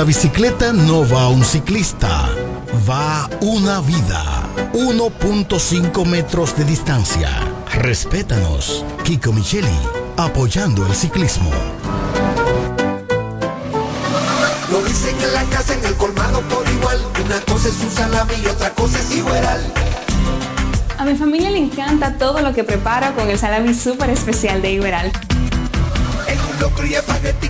la bicicleta no va un ciclista, va una vida. 1.5 metros de distancia. Respétanos. Kiko Micheli, apoyando el ciclismo. Lo dicen en la casa, en el colmado por igual. Una cosa es un salami y otra cosa es igual. A mi familia le encanta todo lo que preparo con el salami súper especial de Iberal. En un locro y espagueti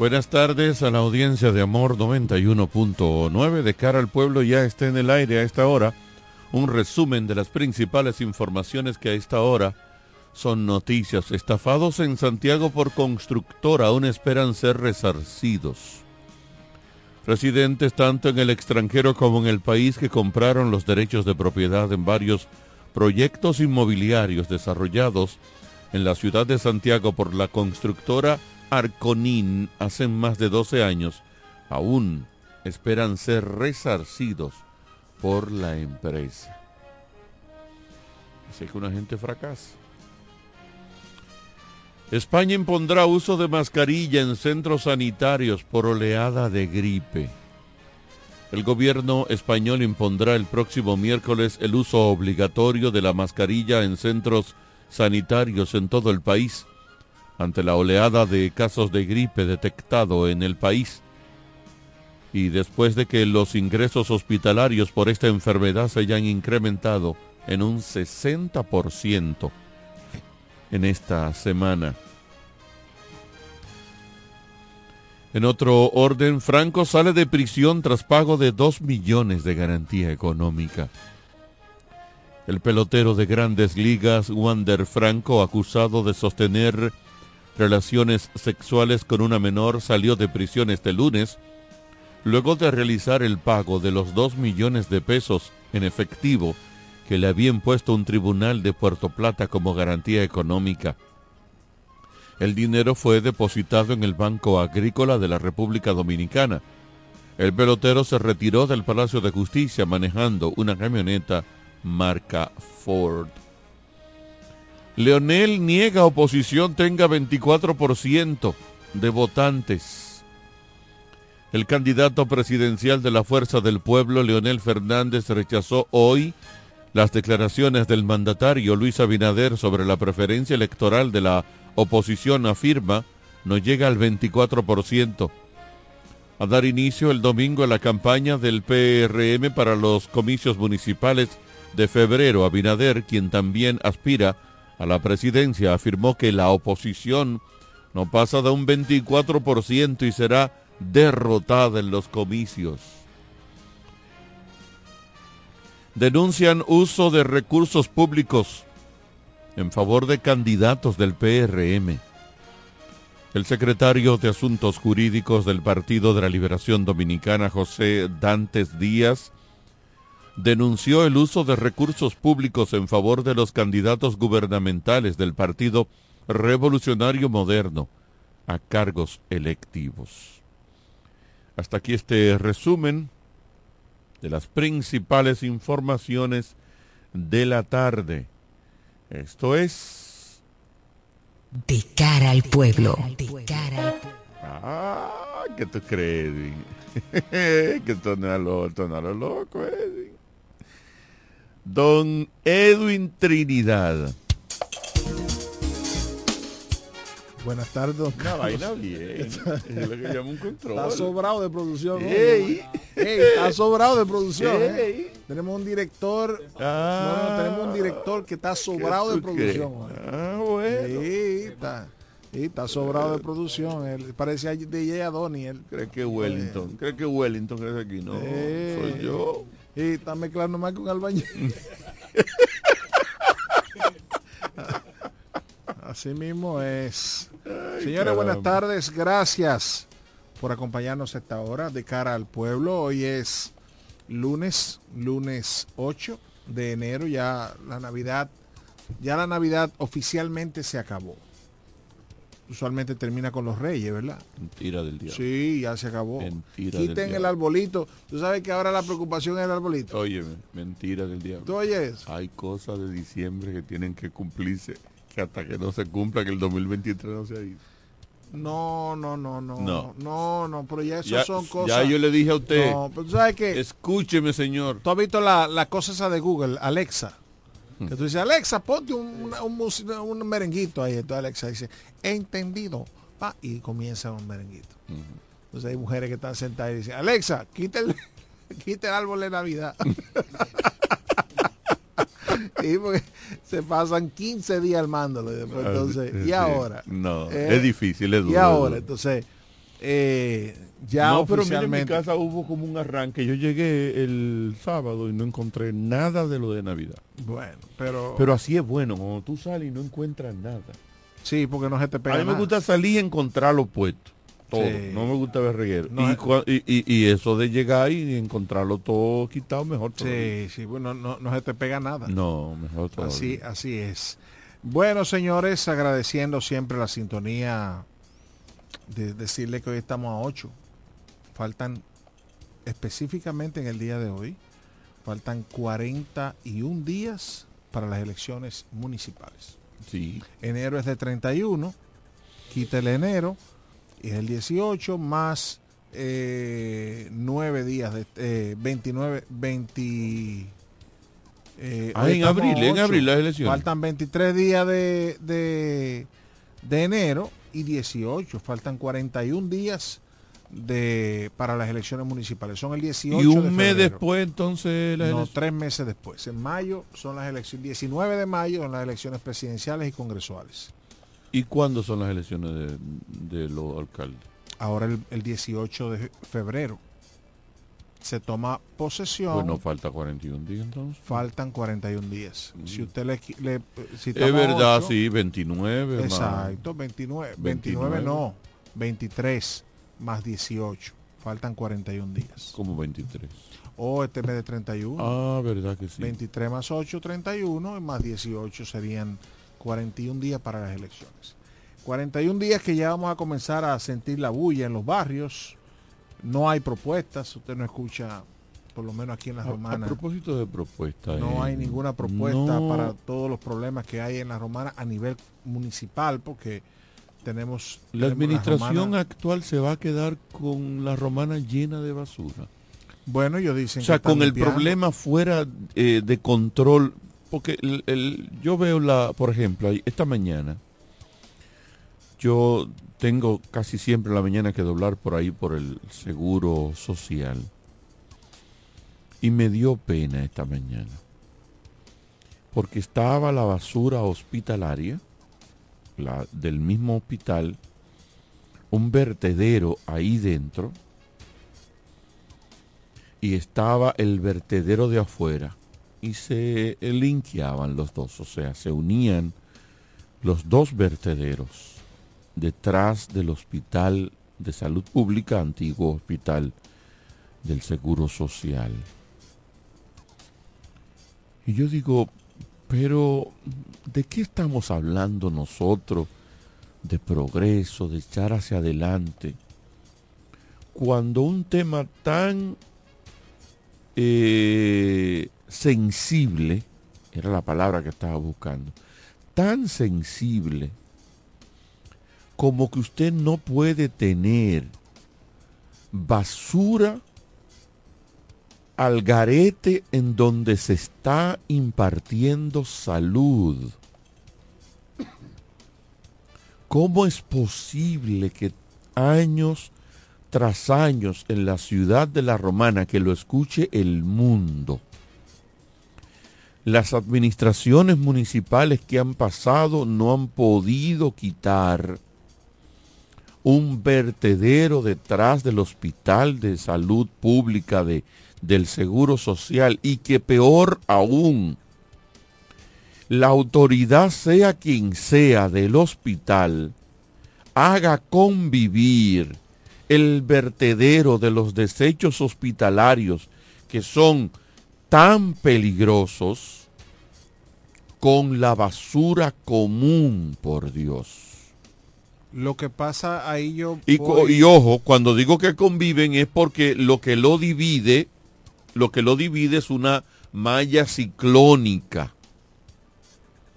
Buenas tardes a la audiencia de Amor 91.9. De cara al pueblo ya está en el aire a esta hora un resumen de las principales informaciones que a esta hora son noticias. Estafados en Santiago por constructora aún esperan ser resarcidos. Residentes tanto en el extranjero como en el país que compraron los derechos de propiedad en varios proyectos inmobiliarios desarrollados en la ciudad de Santiago por la constructora Arconín hace más de 12 años, aún esperan ser resarcidos por la empresa. Así que una gente fracasa. España impondrá uso de mascarilla en centros sanitarios por oleada de gripe. El gobierno español impondrá el próximo miércoles el uso obligatorio de la mascarilla en centros sanitarios en todo el país ante la oleada de casos de gripe detectado en el país y después de que los ingresos hospitalarios por esta enfermedad se hayan incrementado en un 60% en esta semana. En otro orden, Franco sale de prisión tras pago de 2 millones de garantía económica. El pelotero de grandes ligas, Wander Franco, acusado de sostener relaciones sexuales con una menor, salió de prisión este lunes, luego de realizar el pago de los 2 millones de pesos en efectivo que le había impuesto un tribunal de Puerto Plata como garantía económica. El dinero fue depositado en el Banco Agrícola de la República Dominicana. El pelotero se retiró del Palacio de Justicia manejando una camioneta marca Ford. Leonel niega oposición tenga 24% de votantes. El candidato presidencial de la Fuerza del Pueblo, Leonel Fernández, rechazó hoy las declaraciones del mandatario Luis Abinader sobre la preferencia electoral de la oposición afirma no llega al 24%. A dar inicio el domingo a la campaña del PRM para los comicios municipales de febrero, Abinader, quien también aspira a la presidencia, afirmó que la oposición no pasa de un 24% y será derrotada en los comicios. Denuncian uso de recursos públicos en favor de candidatos del PRM. El secretario de Asuntos Jurídicos del Partido de la Liberación Dominicana, José Dantes Díaz, denunció el uso de recursos públicos en favor de los candidatos gubernamentales del Partido Revolucionario Moderno a cargos electivos. Hasta aquí este resumen de las principales informaciones de la tarde. Esto es... De cara al pueblo. Ah, ¿qué tú crees? que esto no es lo, esto no es lo loco. Don Edwin Trinidad. Buenas tardes, don Una vaina bien. es lo que llama un control. Está sobrado de producción. Ey. Ey, está sobrado de producción. ¿eh? Ey. Tenemos un director. Ah. no, no, tenemos un director que está sobrado de producción. ¿eh? Ah, bueno. Sí, está, sí, está sobrado de producción. Él parecía DJ Adoni. Él. ¿Cree que Wellington? ¿Cree que Wellington es aquí? No, Eh. soy yo. Y está mezclando más con albañil. Así mismo es. Señores, caramba. buenas tardes. Gracias por acompañarnos a esta hora de cara al pueblo. Hoy es lunes, lunes 8 de enero. Ya la Navidad, ya la Navidad oficialmente se acabó. Usualmente termina con los reyes, ¿verdad? Mentira del diablo. Sí, ya se acabó. Mentira del Quiten el diablo. arbolito. Tú sabes que ahora la preocupación es el arbolito. Óyeme, mentira del diablo. ¿Tú oyes? Hay cosas de diciembre que tienen que cumplirse, que hasta que no se cumpla, que el 2023 no se ha ido. No, no, no, no. No. No, no, pero ya eso Ya, son cosas. ya yo le dije a usted, No, pero tú sabes que escúcheme señor. tú has visto la, la cosa esa de Google, Alexa. Que tú dices, Alexa, ponte un, un, merenguito ahí. Entonces Alexa dice, entendido. Pa, y comienza un merenguito. Entonces hay mujeres que están sentadas y dicen, Alexa, quita el, quita el árbol de Navidad. Sí, porque se pasan 15 días armándolo. y después, entonces, Ah, ¿y ahora? No, Eh, es difícil, es duro. Y ahora, entonces, eh, ya no, pero mira, en mi casa hubo como un arranque. Yo llegué el sábado y no encontré nada de lo de Navidad. Bueno, pero, Pero así es bueno, cuando tú sales y no encuentras nada. sí, porque no se te pega A mí me gusta salir y encontrarlo puesto. Todo. Sí. No me gusta ver reguero. No, y, cua- y, y- y eso de llegar y encontrarlo todo quitado, mejor todavía. Sí, sí, bueno, no, no se te pega nada. No, mejor todavía. Así, así es. Bueno, señores, agradeciendo siempre la sintonía de decirle que hoy estamos a 8. Faltan específicamente en el día de hoy, faltan 41 días para las elecciones municipales. Sí. Enero es de 31, quita el enero, y es el 18 más eh, 9 días, de, eh, 29, 20... eh, Ah, en abril, a en ocho. abril las elecciones. Faltan 23 días de, de, de enero y 18, faltan 41 días de para las elecciones municipales. Son el 18 Y un de mes después, entonces, la No, tres meses después. En mayo son las elecciones, 19 de mayo son las elecciones presidenciales y congresuales. ¿Y cuándo son las elecciones de, de los alcaldes? Ahora el, el 18 de febrero se toma posesión. Pues no falta 41 días entonces. Faltan 41 días. Si usted le... si Es verdad, ocho, sí, 29 más- Exacto, 29. 29 29. no, 23 más 18. Faltan 41 días. Como 23. O este mes de 31. Ah, verdad que sí. 23 más 8, 31 y más 18 serían 41 días para las elecciones. 41 días que ya vamos a comenzar a sentir la bulla en los barrios. No hay propuestas, usted no escucha, por lo menos aquí en la A- A, Romana. propósito de propuestas. No eh, hay ninguna propuesta no- para todos los problemas que hay en la Romana a nivel municipal, porque tenemos... La tenemos administración Romana- actual se va a quedar con la romana llena de basura. Bueno, ellos dicen O sea, que con el limpiando. problema fuera eh, de control, porque el, el- yo veo la, por ejemplo, esta mañana, yo tengo casi siempre en la mañana que doblar por ahí por el seguro social. Y me dio pena esta mañana. Porque estaba la basura hospitalaria, del mismo hospital, un vertedero ahí dentro, y estaba el vertedero de afuera y se linkeaban los dos, o sea, se unían los dos vertederos detrás del hospital de salud pública, antiguo hospital del Seguro Social. Y yo digo, pero ¿de qué estamos hablando nosotros? De progreso, de echar hacia adelante. Cuando un tema tan eh, sensible, era la palabra que estaba buscando, tan sensible como que usted no puede tener basura al garete en donde se está impartiendo salud. ¿Cómo es posible que años tras años en la ciudad de la Romana, que lo escuche el mundo, las administraciones municipales que han pasado no han podido quitar un vertedero detrás del hospital de salud pública de, del Seguro Social y que peor aún, la autoridad, sea quien sea del hospital, haga convivir el vertedero de los desechos hospitalarios que son tan peligrosos con la basura común, por Dios. Lo que pasa ahí yo... Y, y ojo, cuando digo que conviven es porque lo que lo divide, lo que lo divide es una malla ciclónica.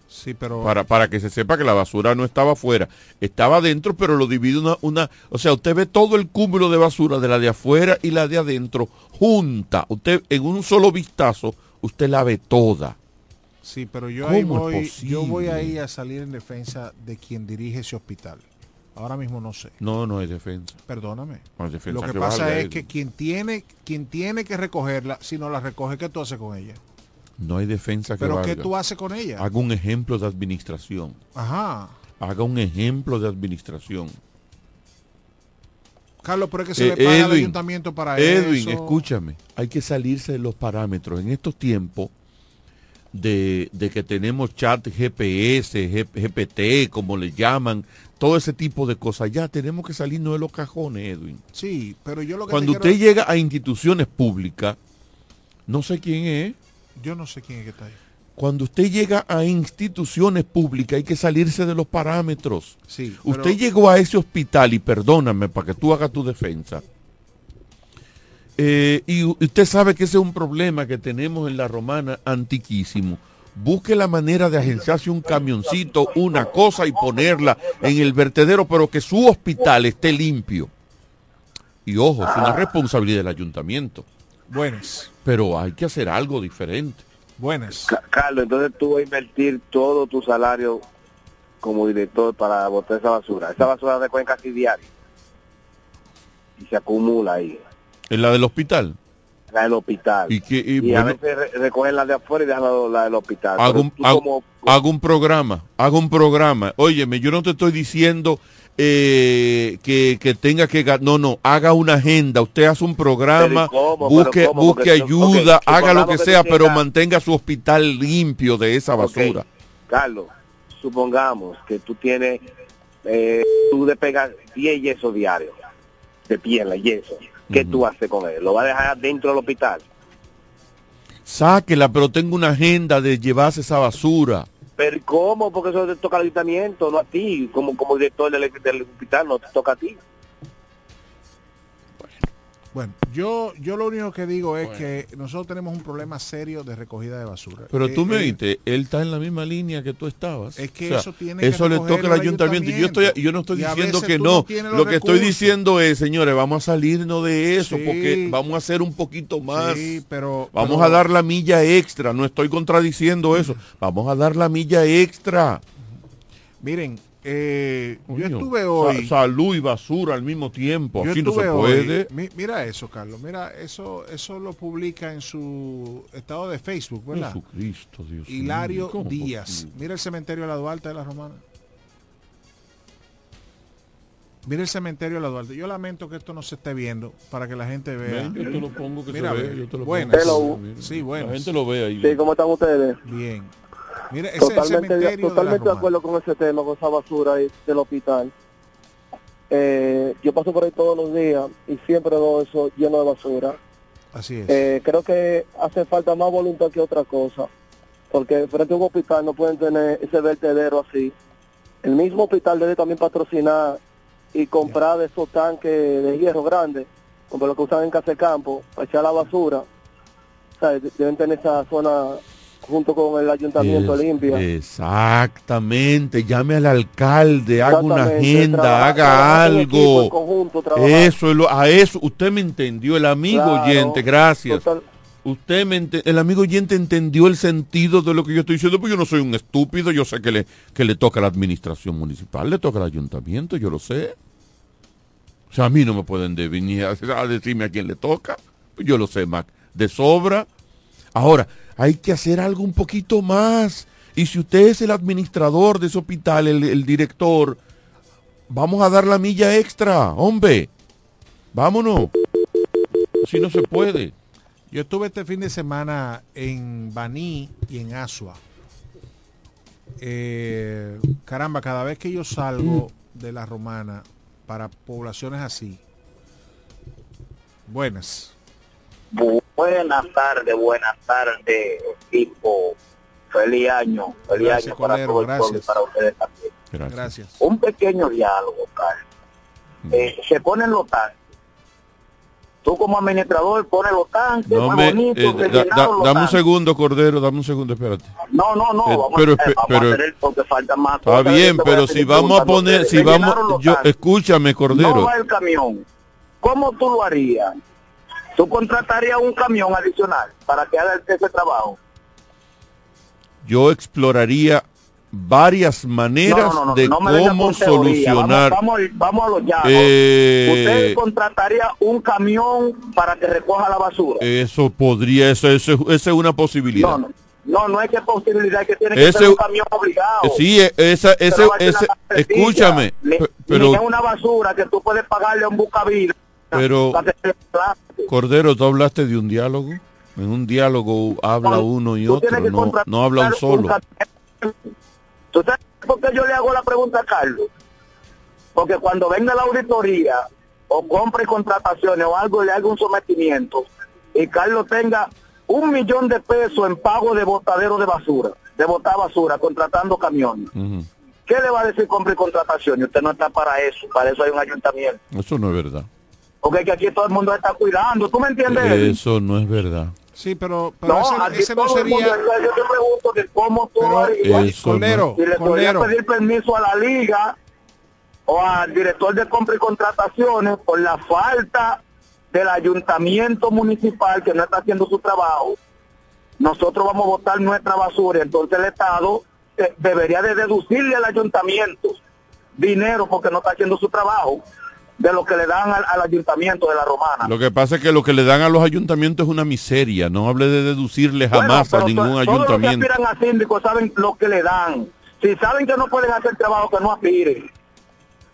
Sí, pero... Para, para que se sepa que la basura no estaba afuera, estaba adentro, pero lo divide una, una, o sea, usted ve todo el cúmulo de basura de la de afuera y la de adentro junta. Usted en un solo vistazo, usted la ve toda. Sí, pero yo ahí ¿Cómo es voy, yo voy ahí a salir en defensa de quien dirige ese hospital. Ahora mismo no sé. No, no hay defensa. Perdóname. No hay defensa Lo que que pasa es que quien tiene, quien tiene que recogerla, si no la recoge, ¿qué tú haces con ella? No hay defensa que ¿Pero qué valga. tú haces con ella? Haga un ejemplo de administración. Ajá. Haga un ejemplo de administración. Carlos, pero es que se Eh, le paga al Edwin, ayuntamiento para Edwin, eso. escúchame, hay que salirse de los parámetros. En estos tiempos de, de que tenemos chat GPS, G- GPT, como le llaman, todo ese tipo de cosas, ya tenemos que salirnos de los cajones, Edwin. Sí, pero yo lo que Cuando te usted quiero- llega a instituciones públicas, no sé quién es, Yo no sé quién es que está ahí. cuando usted llega a instituciones públicas hay que salirse de los parámetros. Sí, Usted llegó a ese hospital y perdóname para que tú hagas tu defensa. Eh, y usted sabe que ese es un problema que tenemos en la romana antiquísimo. Busque la manera de agenciarse un camioncito, una cosa y ponerla en el vertedero, pero que su hospital esté limpio. Y ojo, es una responsabilidad del ayuntamiento. Buenas. Pero hay que hacer algo diferente. Buenas. Ca- Carlos, entonces tú vas a invertir todo tu salario como director para botar esa basura. Esa basura se recogen casi diario. Y se acumula ahí, En la del hospital. la del hospital. Y, que, y Y, a veces re- recogen la de afuera y dejan la, la del hospital. hago un, hago- como- hago un programa, hago un programa. Óyeme, yo no te estoy diciendo eh, que, que tenga que... No, no, haga una agenda. Usted hace un programa, busque, busque ayuda, haga lo que que sea, pero mantenga su hospital limpio de esa basura. Carlos, supongamos que tú tienes, eh, tú despegas 10 yesos diarios de piel, yeso. ¿Qué tú haces con él? ¿Lo vas a dejar dentro del hospital? Sáquela, pero tengo una agenda de llevarse esa basura. ¿Pero cómo? Porque eso te toca al ayuntamiento, no a ti. Como, como director del, del hospital, no te toca a ti. Bueno, yo, yo lo único que digo es que nosotros tenemos un problema serio de recogida de basura. Pero tú Eh, me eh, oíste, él está en la misma línea que tú estabas. Es que O sea, eso tiene que eso le toca al el ayuntamiento. Yo, estoy, yo no estoy Y diciendo que no. Lo que estoy diciendo es, señores, vamos a salirnos de eso Sí. porque vamos a hacer un poquito más. Sí, pero... Vamos pero- a dar la milla extra. No estoy contradiciendo eso. Vamos a dar la milla extra. Miren, eh, yo estuve sa- hoy... salud y basura al mismo tiempo. Yo Así no se hoy- puede. mi- mira eso, Carlos. Mira, eso eso lo publica en su estado de Facebook, ¿verdad? Jesucristo, Dios Hilario ¿cómo Díaz. posible? Mira el cementerio de la Duarte de la Romana. Mira el cementerio de la Duarte. Yo lamento que esto no se esté viendo para que la gente vea. Ven, yo te lo pongo que Mira, se vea, yo te lo buenas. pongo. Sí, buenas. La gente lo ve ahí. Sí, ¿cómo están ustedes? Bien. Mira, ese es el Totalmente, de, de totalmente de acuerdo con ese tema, con esa basura ahí del hospital. Eh, yo paso por ahí todos los días y siempre veo eso lleno de basura. Así es. Eh, creo que hace falta más voluntad que otra cosa, porque frente a un hospital no pueden tener ese vertedero así. El mismo hospital debe también patrocinar y comprar de esos tanques de hierro grandes, como lo que usan en casa de campo, para echar la basura. O sea, deben tener esa zona junto con el ayuntamiento Es- limpia. Exactamente, llame al alcalde, haga una agenda, trabaja- haga trabaja algo. conjunto. Eso es lo- a eso usted me entendió, el amigo Claro, oyente, gracias. total- Usted me ente- el amigo oyente entendió el sentido de lo que yo estoy diciendo, pues yo no soy un estúpido, yo sé que le que le toca a la administración municipal, le toca al ayuntamiento, yo lo sé. O sea, a mí no me pueden de- venir a, a decirme a quién le toca, yo lo sé, Mac, de sobra. Ahora, hay que hacer algo un poquito más. Y si usted es el administrador de ese hospital, el, el director, vamos a dar la milla extra, hombre. Vámonos. Si no se puede. Yo estuve este fin de semana en Baní y en Asua. Eh, caramba, cada vez que yo salgo de la romana para poblaciones así. Buenas. Buenas tardes, buenas tardes, equipo. Feliz año, feliz Gracias, año para Cordero, todo el pueblo y gracias. para ustedes también. Gracias. Un pequeño diálogo, Carlos. Eh, se ponen los tanques. Tú como administrador pones los tanques, No muy me, bonitos, eh, da- dame un segundo, Cordero, dame un segundo, espérate. No, no, no, Eh, vamos, pero a, vamos pero- a hacer el porque falta más Está cosas. bien, pero si vamos a poner, si vamos, yo, tanques. escúchame, No Cordero. va el camión. ¿Cómo tú lo harías? ¿Tú contratarías un camión adicional para que haga ese trabajo? Yo exploraría varias maneras No, no, no, de no me venga cómo solucionar. Vamos, vamos, vamos a los llanos. Eh, Usted contrataría un camión para que recoja la basura. Eso podría, eso, eso, esa es una posibilidad. No, no. No, no es que posibilidad que tiene que Ese- ser un camión obligado. Sí, e- esa, ese, ese, escúchame, pero, es una basura que tú puedes pagarle a un bucavida. Pero. Cordero, tú hablaste de un diálogo. En un diálogo habla uno y otro, no, no habla un solo. camión. ¿Tú sabes por qué yo le hago la pregunta a Carlos? Porque cuando venga la auditoría o compre contrataciones o algo, le haga un sometimiento y Carlos tenga un millón de pesos en pago de botadero de basura, de botar basura, contratando camiones. ¿Qué le va a decir contratación? Y usted no está para eso, para eso hay un ayuntamiento. Eso no es verdad. Porque que aquí todo el mundo está cuidando, ¿tú me entiendes? Eso no es verdad. Sí, pero, pero no, ese, aquí ese no todo el mundo- sería... yo te pregunto que cómo tú. Eso Colero, si le podría pedir permiso a la liga o al director de compra y contrataciones por la falta del ayuntamiento municipal que no está haciendo su trabajo. Nosotros vamos a botar nuestra basura, entonces el Estado eh, debería de deducirle al ayuntamiento dinero porque no está haciendo su trabajo de lo que le dan al, al ayuntamiento de la Romana. Lo que pasa es que lo que le dan a los ayuntamientos es una miseria. No hable de deducirle jamás Bueno, a ningún to- Todos los que ayuntamiento. aspiran a síndico saben lo que le dan. Si saben que no pueden hacer trabajo, que no aspiren.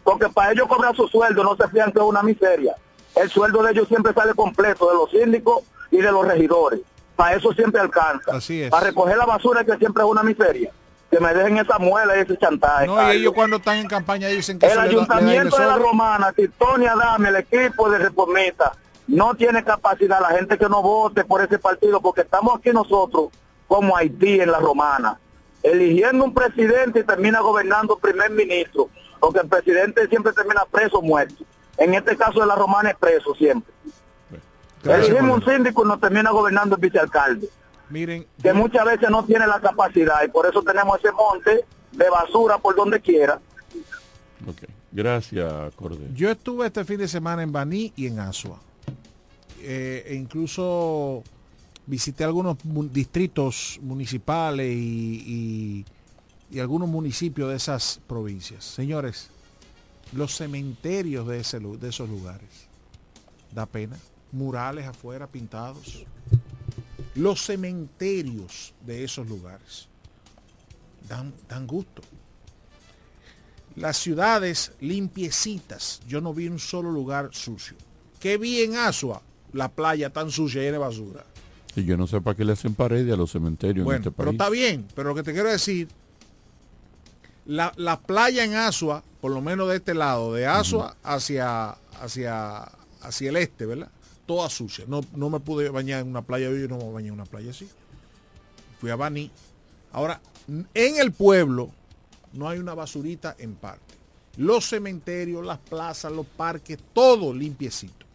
Porque para ellos cobrar su sueldo no se fían que es una miseria. El sueldo de ellos siempre sale completo, de los síndicos y de los regidores. Para eso siempre alcanza. Así es. Para recoger la basura que siempre es una miseria. Que me dejen esa muela y ese chantaje. No, y ellos cuando están en campaña dicen que El le da- le da ayuntamiento de la. Romana, Titonia Dame, el equipo de reformista, no tiene capacidad, la gente que no vote por ese partido, porque estamos aquí nosotros como Haití en la Romana, eligiendo un presidente y termina gobernando primer ministro, porque el presidente siempre termina preso o muerto. En este caso de la Romana es preso siempre. Elegimos un síndico y nos termina gobernando el vicealcalde Miren, que muchas veces no tiene la capacidad y por eso tenemos ese monte de basura por donde quiera. Ok. Gracias, Cordero. Yo estuve este fin de semana en Baní y en Asua. Eh, e incluso visité algunos distritos municipales y, y- y algunos municipios de esas provincias. Señores, los cementerios de, ese, lu- de esos lugares. Da pena. Murales afuera pintados. Los cementerios de esos lugares. Dan, dan gusto. Las ciudades limpiecitas. Yo no vi un solo lugar sucio. ¿Qué vi en Asua? La playa tan sucia llena de basura. Y yo no sé para qué le hacen paredes a los cementerios en Bueno, este pero país. está bien. Pero lo que te quiero decir, la, la playa en Asua, por lo menos de este lado, de Asua hacia, hacia, hacia el este, ¿verdad? Toda sucia. No, no me pude bañar en una playa, yo no me bañé en una playa así. Fui a Baní. Ahora, en el pueblo no hay una basurita en parte. Los cementerios, las plazas, los parques, todo limpiecito.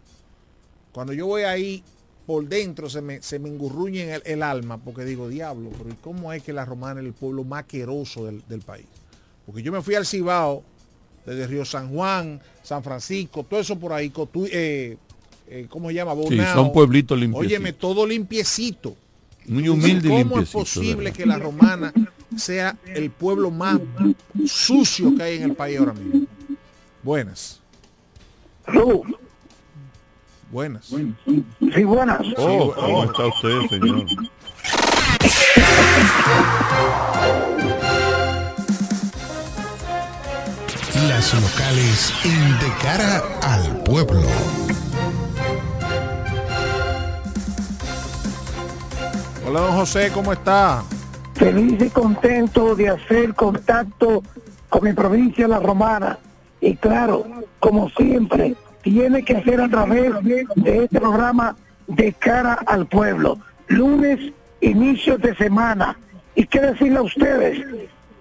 Cuando yo voy ahí, por dentro se me, se me engurruñe en el, el alma, porque digo, diablo, pero ¿y cómo es que la romana es el pueblo más queroso del, del país? Porque yo me fui al Cibao, desde Río San Juan, San Francisco, todo eso por ahí, eh, eh, ¿cómo se llama? Sí, Bonao. son pueblitos limpiecitos. Óyeme, todo limpiecito. Muy humilde y ¿Cómo es posible que la romana sea el pueblo más sucio que hay en el país ahora mismo? Buenas. Buenas. Sí, buenas. Oh, ¿cómo está usted, señor? Las locales en De Cara al Pueblo. Hola, don José, ¿cómo está? feliz y contento de hacer contacto con mi provincia La Romana. Y claro, como siempre, tiene que ser a través de este programa de cara al pueblo. Lunes, inicio de semana. ¿Y qué decirle a ustedes?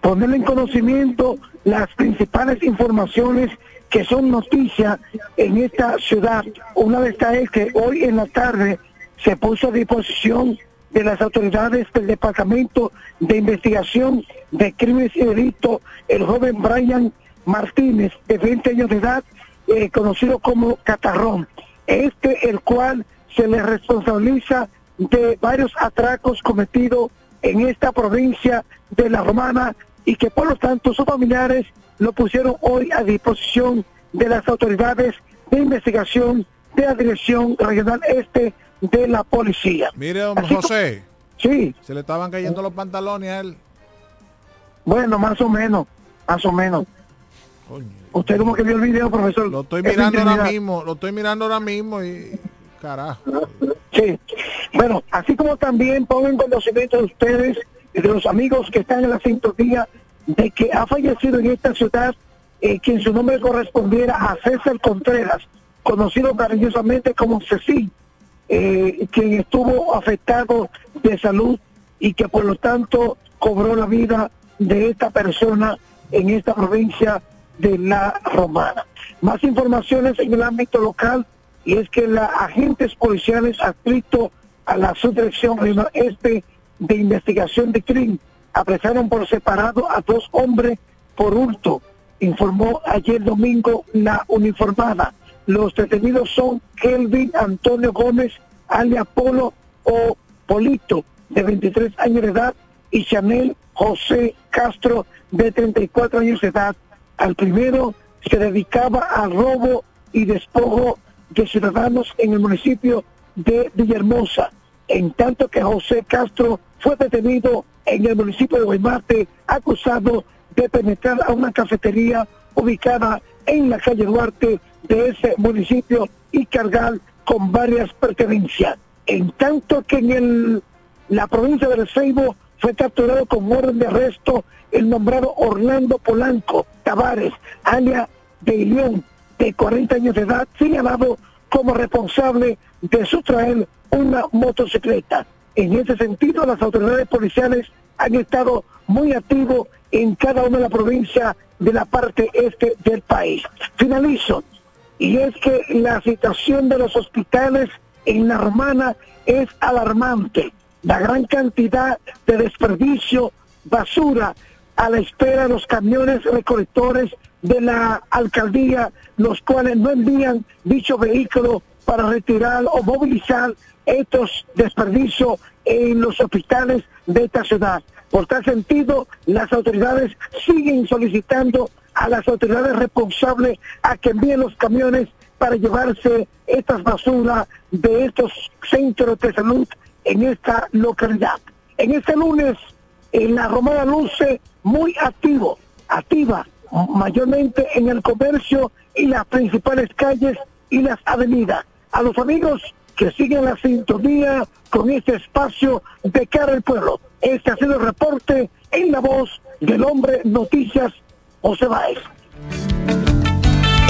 Ponerle en conocimiento las principales informaciones que son noticias en esta ciudad. Una de estas es que hoy en la tarde se puso a disposición de las autoridades del Departamento de Investigación de Crímenes y Delitos el joven Brian Martínez, de 20 años de edad, eh, conocido como Catarrón. Este, el cual se le responsabiliza de varios atracos cometidos en esta provincia de La Romana y que por lo tanto sus familiares lo pusieron hoy a disposición de las autoridades de investigación de la Dirección Regional Este de la Policía. Mire, don Así José. Sí. Se le estaban cayendo los pantalones a él. Bueno, más o menos, más o menos. Usted como que vio el video, profesor. Lo estoy mirando ahora mismo, lo estoy mirando ahora mismo y carajo. Sí. Bueno, así como también pongo en conocimiento de ustedes y de los amigos que están en la sintonía de que ha fallecido en esta ciudad eh, quien su nombre correspondiera a César Contreras, conocido cariñosamente como Cecil. Eh, quien estuvo afectado de salud y que por lo tanto cobró la vida de esta persona en esta provincia de La Romana. Más informaciones en el ámbito local y es que los agentes policiales adscritos a la subdirección este de investigación de crimen apresaron por separado a dos hombres por hurto, informó ayer domingo la uniformada. Los detenidos son Kelvin Antonio Gómez, alias Polo o Polito, de 23 años de edad, y Chanel José Castro, de 34 años de edad. Al primero se dedicaba al robo y despojo de ciudadanos en el municipio de Villahermosa, en tanto que José Castro fue detenido en el municipio de Guaymate acusado de penetrar a una cafetería ubicada en la calle Duarte de ese municipio y cargar con varias pertenencias. En tanto que en el, la provincia de Seibo fue capturado con orden de arresto el nombrado Orlando Polanco Tavares, alias de Ilión, de 40 años de edad, señalado como responsable de sustraer una motocicleta. En ese sentido, las autoridades policiales han estado muy activos en cada una de las provincias de la parte este del país. Finalizo, y es que la situación de los hospitales en la Romana es alarmante. La gran cantidad de desperdicio, basura, a la espera de los camiones recolectores de la alcaldía, los cuales no envían dicho vehículo para retirar o movilizar estos desperdicios en los hospitales de esta ciudad. Por tal sentido, las autoridades siguen solicitando a las autoridades responsables a que envíen los camiones para llevarse estas basuras de estos centros de salud en esta localidad. En este lunes, en la Romana luce muy activo, activa, mayormente en el comercio y las principales calles y las avenidas. A los amigos que siguen la sintonía con este espacio de cara al pueblo. Este ha sido el reporte en la voz del hombre Noticias José Baez.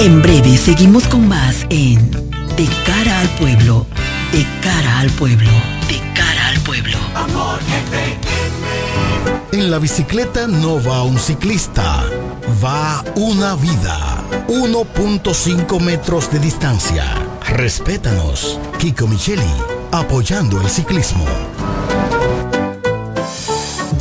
En breve seguimos con más en De cara al pueblo, de cara al pueblo, de cara al pueblo. Amor En la bicicleta no va un ciclista, va una vida. 1.5 metros de distancia. Respétanos. Kiko Micheli, apoyando el ciclismo.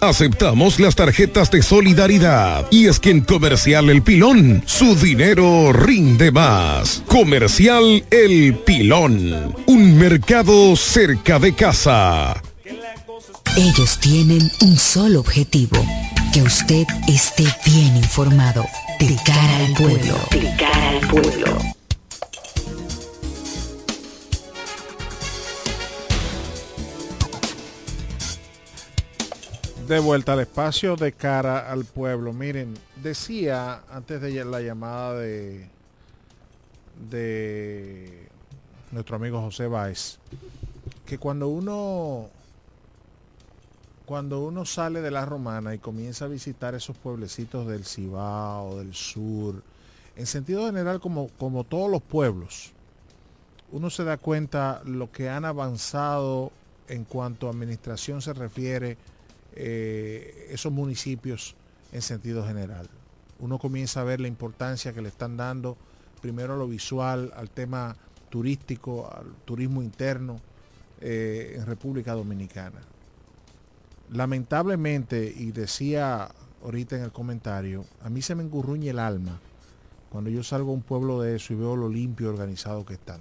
Aceptamos las tarjetas de solidaridad. Y es que en Comercial El Pilón, su dinero rinde más. Comercial El Pilón, un mercado cerca de casa. Ellos tienen un solo objetivo, que usted esté bien informado. De cara al pueblo. De cara al pueblo. De vuelta al espacio de cara al pueblo. Miren, decía antes de la llamada de, de nuestro amigo José Báez, que cuando uno cuando uno sale de la romana y comienza a visitar esos pueblecitos del Cibao, del sur, en sentido general como, como todos los pueblos, uno se da cuenta lo que han avanzado en cuanto a administración se refiere eh, esos municipios en sentido general. Uno comienza a ver la importancia que le están dando primero a lo visual, al tema turístico, al turismo interno eh, en República Dominicana. Lamentablemente, y decía ahorita en el comentario, a mí se me engurruñe el alma cuando yo salgo a un pueblo de eso y veo lo limpio y organizado que están.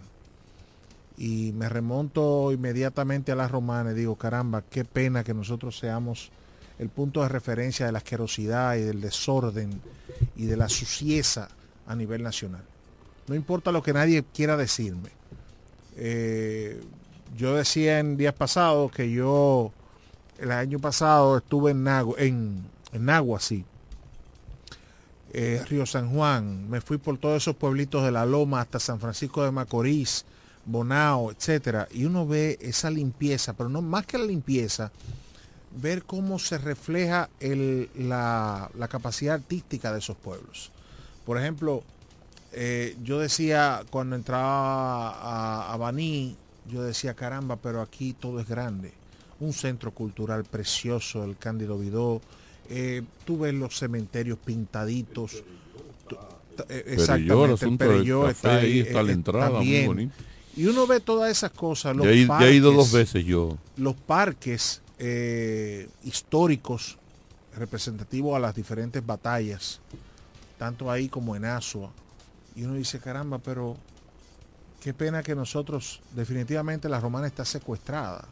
Y me remonto inmediatamente a la romana y digo, caramba, qué pena que nosotros seamos el punto de referencia de la asquerosidad y del desorden y de la sucieza a nivel nacional. No importa lo que nadie quiera decirme. Eh, yo decía en días pasados que yo el año pasado estuve en Nagua, en, en sí. Eh, Río San Juan, me fui por todos esos pueblitos de la Loma hasta San Francisco de Macorís, Bonao, etcétera, y uno ve esa limpieza, pero no más que la limpieza, ver cómo se refleja la, capacidad artística de esos pueblos. Por ejemplo, eh, yo decía cuando entraba a, a Baní, yo decía, caramba, pero aquí todo es grande. Un centro cultural precioso, el Cándido Vidó. Eh, tú ves los cementerios pintaditos. Eh, exactamente, el Perelló está ahí, está la entrada, muy bonito. Y uno ve todas esas cosas. Los ya, he ido dos veces yo. Los parques eh, históricos representativos a las diferentes batallas, tanto ahí como en Asua. Y uno dice, caramba, pero qué pena que nosotros, definitivamente la romana está secuestrada.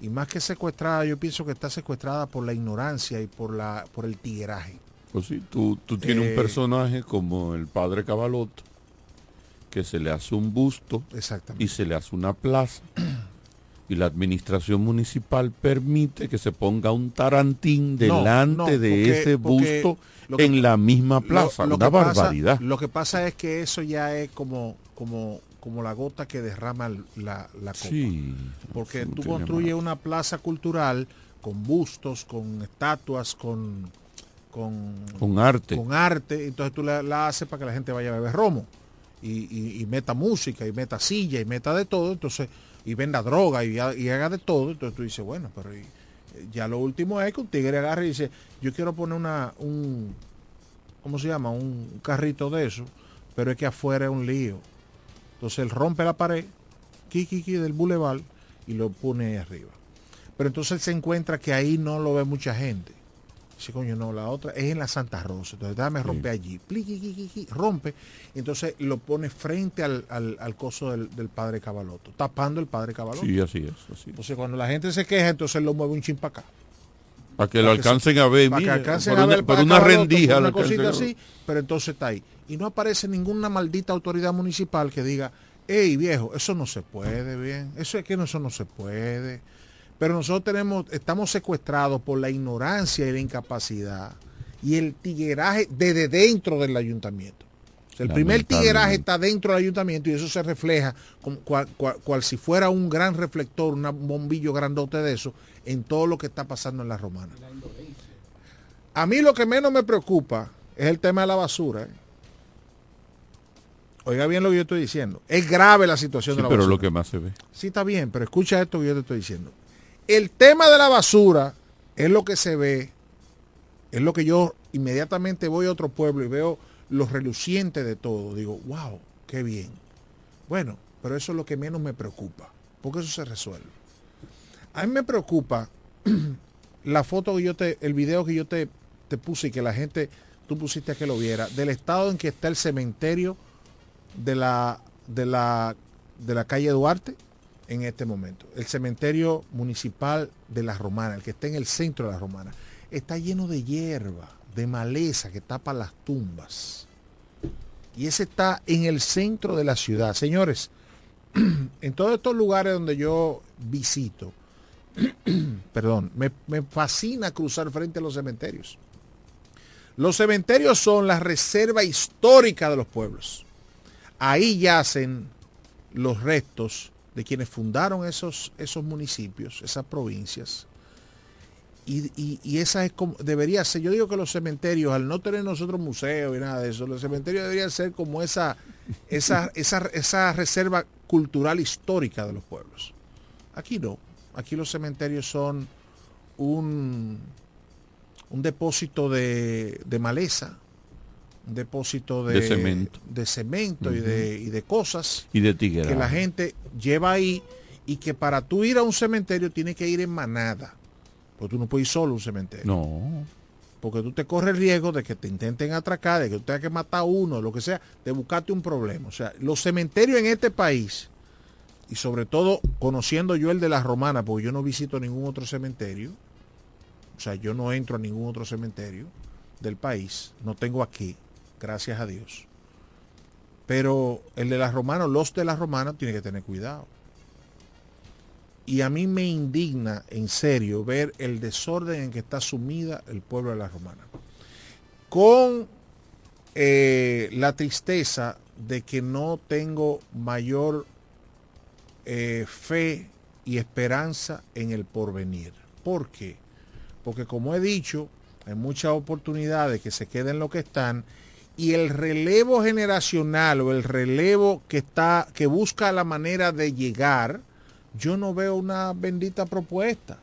Y más que secuestrada, yo pienso que está secuestrada por la ignorancia y por, la, por el tigueraje. Pues sí, tú, tú tienes un eh, personaje como el padre Cabalot, que se le hace un busto y se le hace una plaza. y la administración municipal permite que se ponga un tarantín delante de ese busto en la misma plaza. una barbaridad. lo que pasa es que eso ya es como, como, como la gota que derrama la, la copa. Porque tú construyes una plaza cultural con bustos, con estatuas, con con, Con arte. con arte, entonces tú la, la haces para que la gente vaya a beber romo y, meta música y meta silla y meta de todo, entonces y venda droga y, y haga de todo, entonces tú dices, bueno, pero y- ya lo último es que un tigre agarre y dice, yo quiero poner una un ¿cómo se llama? un carrito de eso, pero es que afuera es un lío. Entonces él rompe la pared, kiki del bulevar y lo pone ahí arriba. Pero entonces él se encuentra que ahí no lo ve mucha gente. Dice, coño, no, la otra es en la Santa Rosa. Entonces déjame romper allí. Rompe. Y entonces lo pone frente al, al- al coso del, del padre Cabaloto, tapando el padre Cabaloto. Sí, así es. Así. Entonces cuando la gente se queja, entonces lo mueve un chin para acá. Para que lo Para que se- alcancen a ver, para que alcancen a una, ver por para una rendija. una cosita así, pero entonces está ahí. Y no aparece ninguna maldita autoridad municipal que diga, hey viejo, eso no se puede, bien, eso es que no, eso no se puede. Pero nosotros tenemos, estamos secuestrados por la ignorancia y la incapacidad y el tigueraje desde dentro del ayuntamiento. O sea, el primer tigueraje está dentro del ayuntamiento y eso se refleja como cual, cual- cual si fuera un gran reflector, una- un bombillo grandote de eso, en todo lo que está pasando en la romana. A mí lo que menos me preocupa es el tema de la basura. ¿eh? Oiga bien lo que yo estoy diciendo. Es grave la situación Sí, de la pero basura. lo que más se ve. Sí, está bien, pero escucha esto que yo te estoy diciendo. El tema de la basura es lo que se ve, es lo que yo inmediatamente voy a otro pueblo y veo los relucientes de todo. Digo, wow, qué bien. Bueno, pero eso es lo que menos me preocupa, porque eso se resuelve. A mí me preocupa la foto que yo te, el video que yo te, te puse y que la gente, tú pusiste a que lo viera, del estado en que está el cementerio de la, de la, de la calle Duarte en este momento. El cementerio municipal de la Romana, el que está en el centro de la Romana, está lleno de hierba, de maleza que tapa las tumbas. Y ese está en el centro de la ciudad. Señores, en todos estos lugares donde yo visito, perdón, me, me fascina cruzar frente a los cementerios. Los cementerios son la reserva histórica de los pueblos. Ahí yacen los restos de quienes fundaron esos, esos municipios, esas provincias. Y, y- y esa es como, debería ser, yo digo que los cementerios, al no tener nosotros museos y nada de eso, los cementerios deberían ser como esa, esa, esa, esa reserva cultural histórica de los pueblos. Aquí no, aquí los cementerios son un, un depósito de, de maleza, depósito de, De cemento. de cemento y, de, y de cosas Y de tiguera. que la gente lleva ahí y que para tú ir a un cementerio tienes que ir en manada. Porque tú no puedes ir solo a un cementerio. No. Porque tú te corres el riesgo de que te intenten atracar, de que tú tengas que matar a uno, lo que sea, de buscarte un problema. O sea, los cementerios en este país, y sobre todo conociendo yo el de la Romana, porque yo no visito ningún otro cementerio, o sea, yo no entro a ningún otro cementerio del país, no tengo aquí, gracias a Dios. Pero el de la Romana, los de la Romana, tienen que tener cuidado. Y a mí me indigna, en serio, ver el desorden en que está sumida el pueblo de la Romana. Con eh, la tristeza de que no tengo mayor eh, fe y esperanza en el porvenir. ¿Por qué? Porque como he dicho, hay muchas oportunidades que se queden lo que están y el relevo generacional o el relevo que está que busca la manera de llegar, yo no veo una bendita propuesta.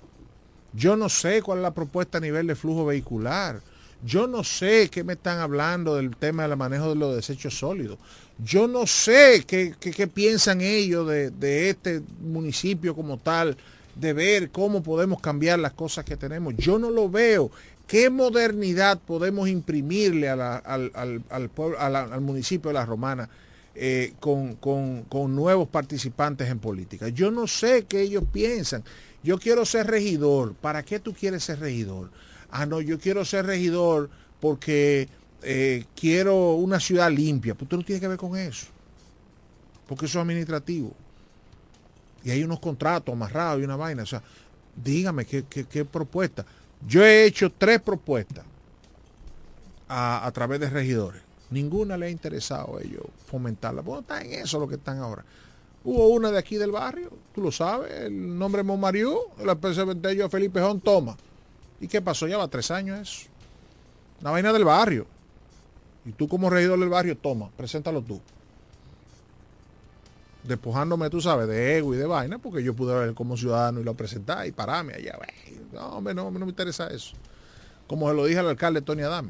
Yo no sé cuál es la propuesta a nivel de flujo vehicular. Yo no sé qué me están hablando del tema del manejo de los desechos sólidos. Yo no sé qué, qué- piensan ellos de, de este municipio como tal, de ver cómo podemos cambiar las cosas que tenemos. Yo no lo veo. ¿Qué modernidad podemos imprimirle a al, al- al pueblo- al municipio de La Romana eh, con, con- con nuevos participantes en política? Yo no sé qué ellos piensan. Yo quiero ser regidor. ¿Para qué tú quieres ser regidor? Ah, no, yo quiero ser regidor porque eh, quiero una ciudad limpia. Pues tú no tienes que ver con eso. Porque eso es administrativo. Y hay unos contratos amarrados y una vaina. O sea, dígame qué, qué- qué propuesta. Yo he hecho tres propuestas a, través de regidores. Ninguna le ha interesado a ellos fomentarla. Bueno, está en eso lo que están ahora. Hubo una de aquí del barrio, tú lo sabes, el nombre es Momariú, la cementerio Felipe Jón toma. ¿Y qué pasó? Ya va tres años eso. Una vaina del barrio. Y tú como regidor del barrio, toma, preséntalo tú. Despojándome, tú sabes, de ego y de vaina, porque yo pude ver como ciudadano y lo presentar y pararme allá. No, hombre, no, no me interesa eso. Como se lo dije al alcalde Tony Adame.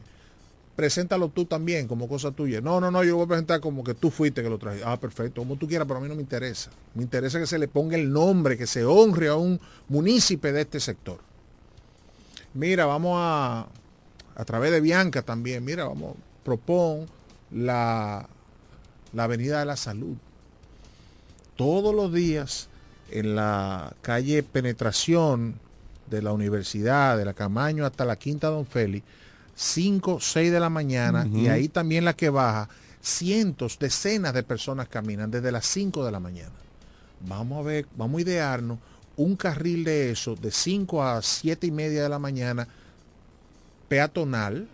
Preséntalo tú también como cosa tuya. No, no, no, yo voy a presentar como que tú fuiste que lo traje. Ah, perfecto, como tú quieras, pero a mí no me interesa. Me interesa que se le ponga el nombre, que se honre a un munícipe de este sector. Mira, vamos a, a través de Bianca también, mira, vamos, propon la, la Avenida de la Salud. Todos los días en la calle Penetración de la Universidad, de la Camaño hasta la Quinta Don Félix, 5, 6 de la mañana, y ahí también la que baja, cientos, decenas de personas caminan desde las 5 de la mañana. Vamos a ver, vamos a idearnos un carril de eso, de 5 a 7 y media de la mañana, peatonal,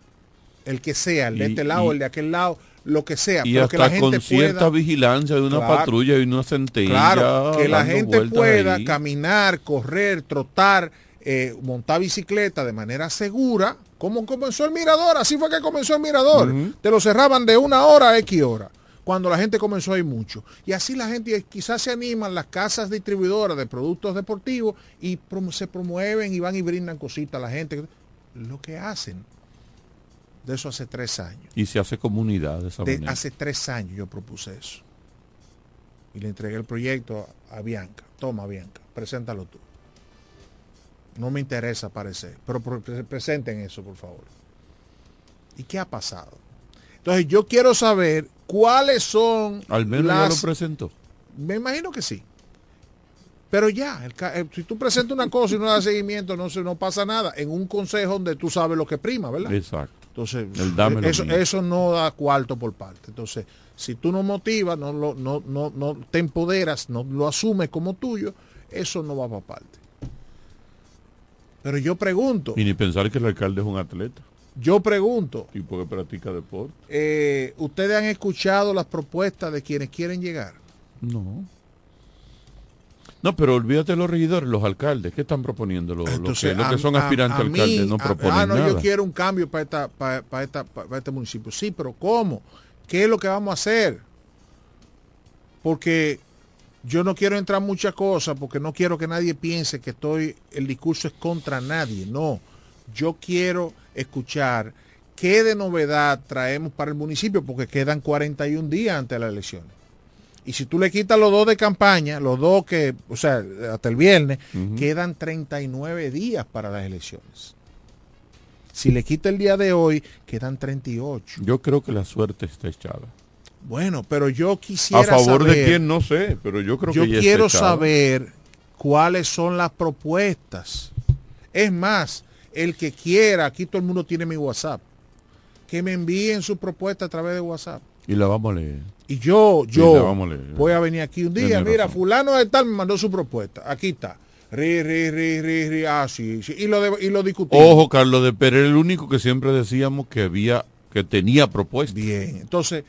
el que sea, el de Y- este lado, y- el de aquel lado, lo que sea, Y pero hasta que la gente con cierta pueda- vigilancia de una Claro. patrulla y una centella. Claro, que la gente pueda ahí. caminar, correr, trotar, eh, montar bicicleta de manera segura, como comenzó el mirador, así fue que comenzó el mirador. Te lo cerraban de una hora a X hora, cuando la gente comenzó a ir mucho. Y así la gente quizás se animan las casas distribuidoras de productos deportivos y prom- se promueven y van y brindan cositas a la gente. Lo que hacen. De eso hace tres años. Y se hace comunidad de esa De- manera. hace tres años yo propuse eso. Y le entregué el proyecto a, Bianca. Toma, Bianca, preséntalo tú. No me interesa aparecer, pero pre- pre- presenten eso, por favor. ¿Y qué ha pasado? Entonces yo quiero saber cuáles son Al menos ya las... lo presentó. Me imagino que sí. Pero ya, el ca- eh, si tú presentas una cosa y no da seguimiento, no, se, no pasa nada. En un consejo donde tú sabes lo que prima, ¿verdad? Exacto. Entonces, lo eso, no da cuarto por parte. Entonces, si tú no motivas, no, lo, no, no, no te empoderas, no lo asumes como tuyo, eso no va para parte. Pero yo pregunto, Y ni pensar que el alcalde es un atleta. yo pregunto, Tipo que practica deporte. eh, ¿ustedes han escuchado las propuestas de quienes quieren llegar? No. No, pero olvídate de los regidores, los alcaldes. ¿Qué están proponiendo? Los, los que, los que a- son aspirantes a a alcaldes mí, no a- proponen ah, no, nada. yo quiero un cambio para, esta, para, para esta, para este municipio. Sí, pero ¿cómo? ¿Qué es lo que vamos a hacer? Porque yo no quiero entrar en muchas cosas, porque no quiero que nadie piense que estoy, el discurso es contra nadie. No, yo quiero escuchar qué de novedad traemos para el municipio, porque quedan 41 días antes de las elecciones. Y si tú le quitas los dos de campaña, los dos que, o sea, hasta el viernes, quedan 39 días para las elecciones. Si le quita el día de hoy, quedan 38. Yo creo que la suerte está echada. Bueno, pero yo quisiera A favor saber, de quién, no sé, pero yo creo yo que está quiero saber cuáles son las propuestas. Es más, el que quiera, aquí todo el mundo tiene mi WhatsApp, que me envíen su propuesta a través de WhatsApp. Y la vamos a leer. Y yo, yo a leer. voy a venir aquí un día, mira, razón. fulano de tal me mandó su propuesta. Aquí está. Ri, ri, ri, ri, ri, ah, sí, sí. Y lo, de- y lo discutimos. Ojo, Carlos de Pérez, el único que siempre decíamos que había, que tenía propuesta. Bien, entonces,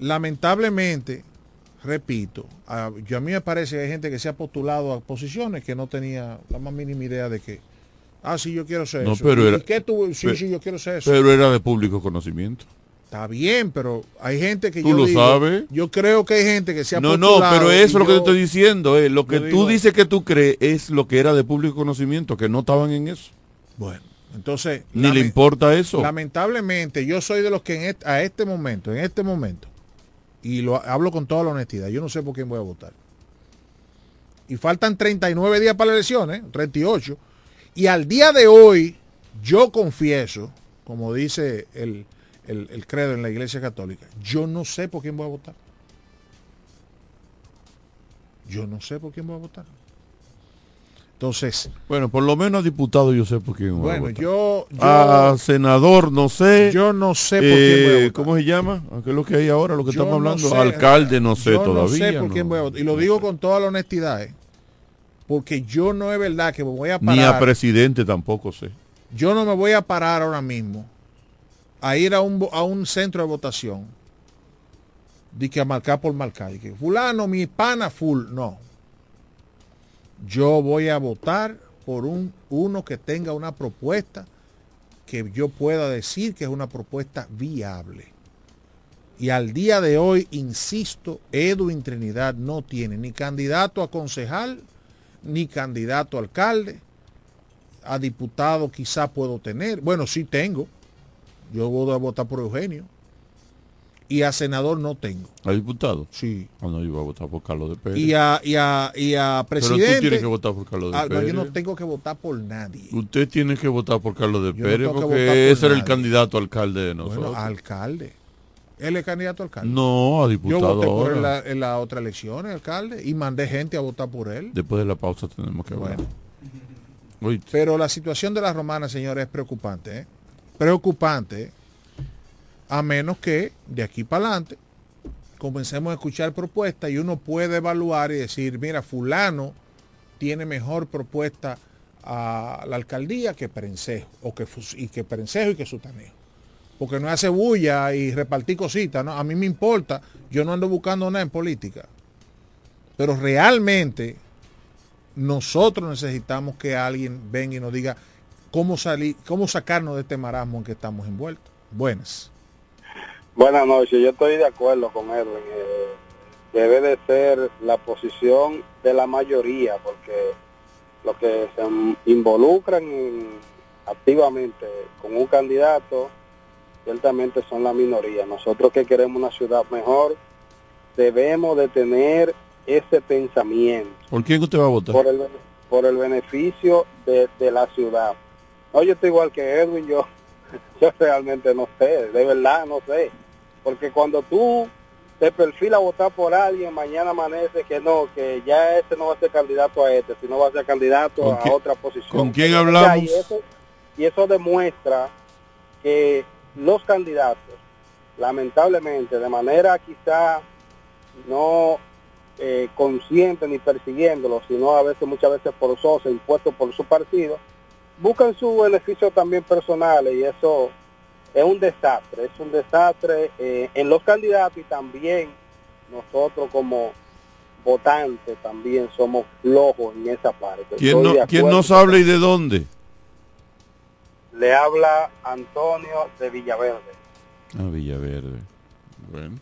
lamentablemente, repito, a, yo a mí me parece que hay gente que se ha postulado a posiciones que no tenía la más mínima idea de que, ah, sí, yo quiero ser No, eso. pero ¿Y era- qué tú? Sí, sí, yo quiero ser eso. Pero era de público conocimiento. Está bien, pero hay gente que Tú yo lo digo, sabes. yo creo que hay gente que se ha No, no, pero eso es lo que yo- te estoy diciendo. eh, Lo que tú digo- dices que tú crees es lo que era de público conocimiento, que no estaban en eso. Bueno, entonces... Ni le importa eso. Lamentablemente, yo soy de los que en a este momento, en este momento, y lo hablo con toda la honestidad, yo no sé por quién voy a votar. Y faltan 39 días para las elecciones, 38. Y al día de hoy, yo confieso, como dice el, el- el credo en la Iglesia Católica, yo no sé por quién voy a votar. Yo no sé por quién voy a votar. Entonces, Bueno, por lo menos diputado yo sé por quién voy a bueno, votar. yo, yo, A senador, no sé. yo no sé por quién voy a Eh, votar. ¿Cómo se llama? ¿Qué es lo que hay ahora? Lo que Yo estamos no hablando. sé, Alcalde, no sé yo todavía. No sé por no. quién voy a votar. Y lo digo con toda la honestidad, ¿eh? porque yo no es verdad que me voy a Ni a parar. presidente tampoco sé. yo no me voy a parar ahora mismo a ir a un, a un centro de votación de que a marcar por marcar. De que fulano, mi pana full. No. Yo voy a votar por un uno que tenga una propuesta que yo pueda decir que es una propuesta viable. Y al día de hoy, insisto, Edwin Trinidad no tiene ni candidato a concejal, ni candidato a alcalde. A diputado quizá puedo tener. Bueno, sí tengo. Yo voy a votar por Eugenio. Y a senador no tengo. ¿A diputado? Sí. Ah, no, yo voy a votar por Carlos de Pérez. Y a, y a, y a presidente. Pero tú tienes que votar por Carlos de Ah, no, Pérez. yo no tengo que votar por nadie. Usted tiene que votar por Carlos de Yo no Pérez votar porque por ese era el candidato alcalde de nosotros. Bueno, alcalde. Él es candidato a alcalde. No, a Yo diputado. voté por él en la, en la otra elección, alcalde, y mandé gente a votar por él. Después de la pausa tenemos que hablar. Oye, Pero la situación de las romanas, señores, es preocupante. ¿eh? Preocupante. A menos que de aquí para adelante comencemos a escuchar propuestas y uno puede evaluar y decir, mira, fulano tiene mejor propuesta a la alcaldía que Perencejo, o que, y que Perencejo y que Sutaneo. Porque no hace bulla y repartir cositas, ¿no? A mí me importa, yo no ando buscando nada en política. Pero realmente nosotros necesitamos que alguien venga y nos diga cómo salir, cómo sacarnos de este marasmo en que estamos envueltos. Buenas. Buenas noches, yo estoy de acuerdo con Edwin. eh, debe de ser la posición de la mayoría, porque los que se in- involucran en- activamente con un candidato, ciertamente son la minoría. Nosotros que queremos una ciudad mejor, debemos de tener ese pensamiento ¿Por quién usted va a votar? por el, por el beneficio de, de la ciudad. No, yo estoy igual que Edwin, yo, yo realmente no sé, de verdad no sé. Porque cuando tú te perfilas a votar por alguien, mañana amanece que no, que ya este no va a ser candidato a este, sino va a ser candidato ¿Con a quién- otra posición. con quién O sea, hablamos? y, eso, y eso demuestra que los candidatos, lamentablemente, de manera quizá no eh, consciente ni persiguiéndolo, sino a veces, muchas veces forzosa, impuesto por su partido, buscan su beneficio también personal y eso es un desastre, es un desastre eh, en los candidatos y también nosotros como votantes también somos flojos en esa parte. ¿Quién, Estoy no, de ¿Quién acuerdo. nos habla y de dónde? Le habla Antonio de Villaverde. Ah, Villaverde. Bueno.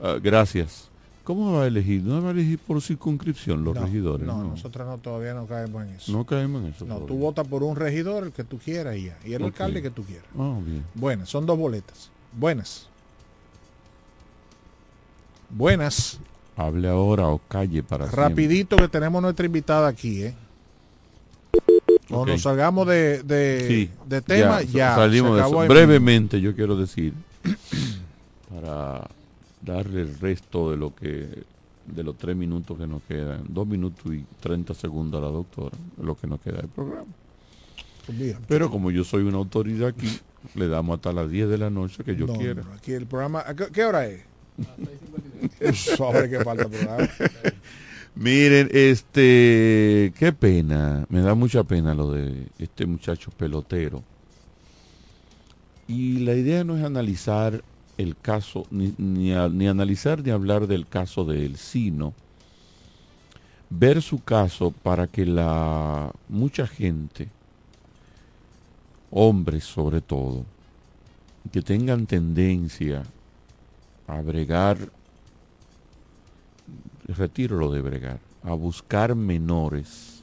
Ah, gracias. ¿Cómo va a elegir? ¿No va a elegir por circunscripción los No, regidores? No, nosotros no, todavía no caemos en eso. No caemos en eso. No, tú votas por un regidor, el que tú quieras y ya. Y el alcalde que tú quieras. Ah, bien. Buenas, son dos boletas. Buenas. Buenas. Hable ahora o calle para Rapidito que tenemos nuestra invitada aquí, ¿eh? O Ok. nos salgamos de, de, Sí, de tema, ya. salimos de eso. Brevemente yo quiero decir, para darle el resto de lo que de los tres minutos que nos quedan, dos minutos y treinta segundos a la doctora, lo que nos queda del programa. Pero como yo soy una autoridad aquí, le damos hasta las 10 de la noche que yo No, quiera. no, aquí el programa, ¿a ¿qué, qué hora es? Sobre que falta programa. Miren, este, qué pena, me da mucha pena lo de este muchacho pelotero. Y la idea no es analizar el caso, ni, ni, ni analizar ni hablar del caso de él, sino ver su caso para que la mucha gente, hombres sobre todo, que tengan tendencia a bregar retiro lo de bregar, a buscar menores,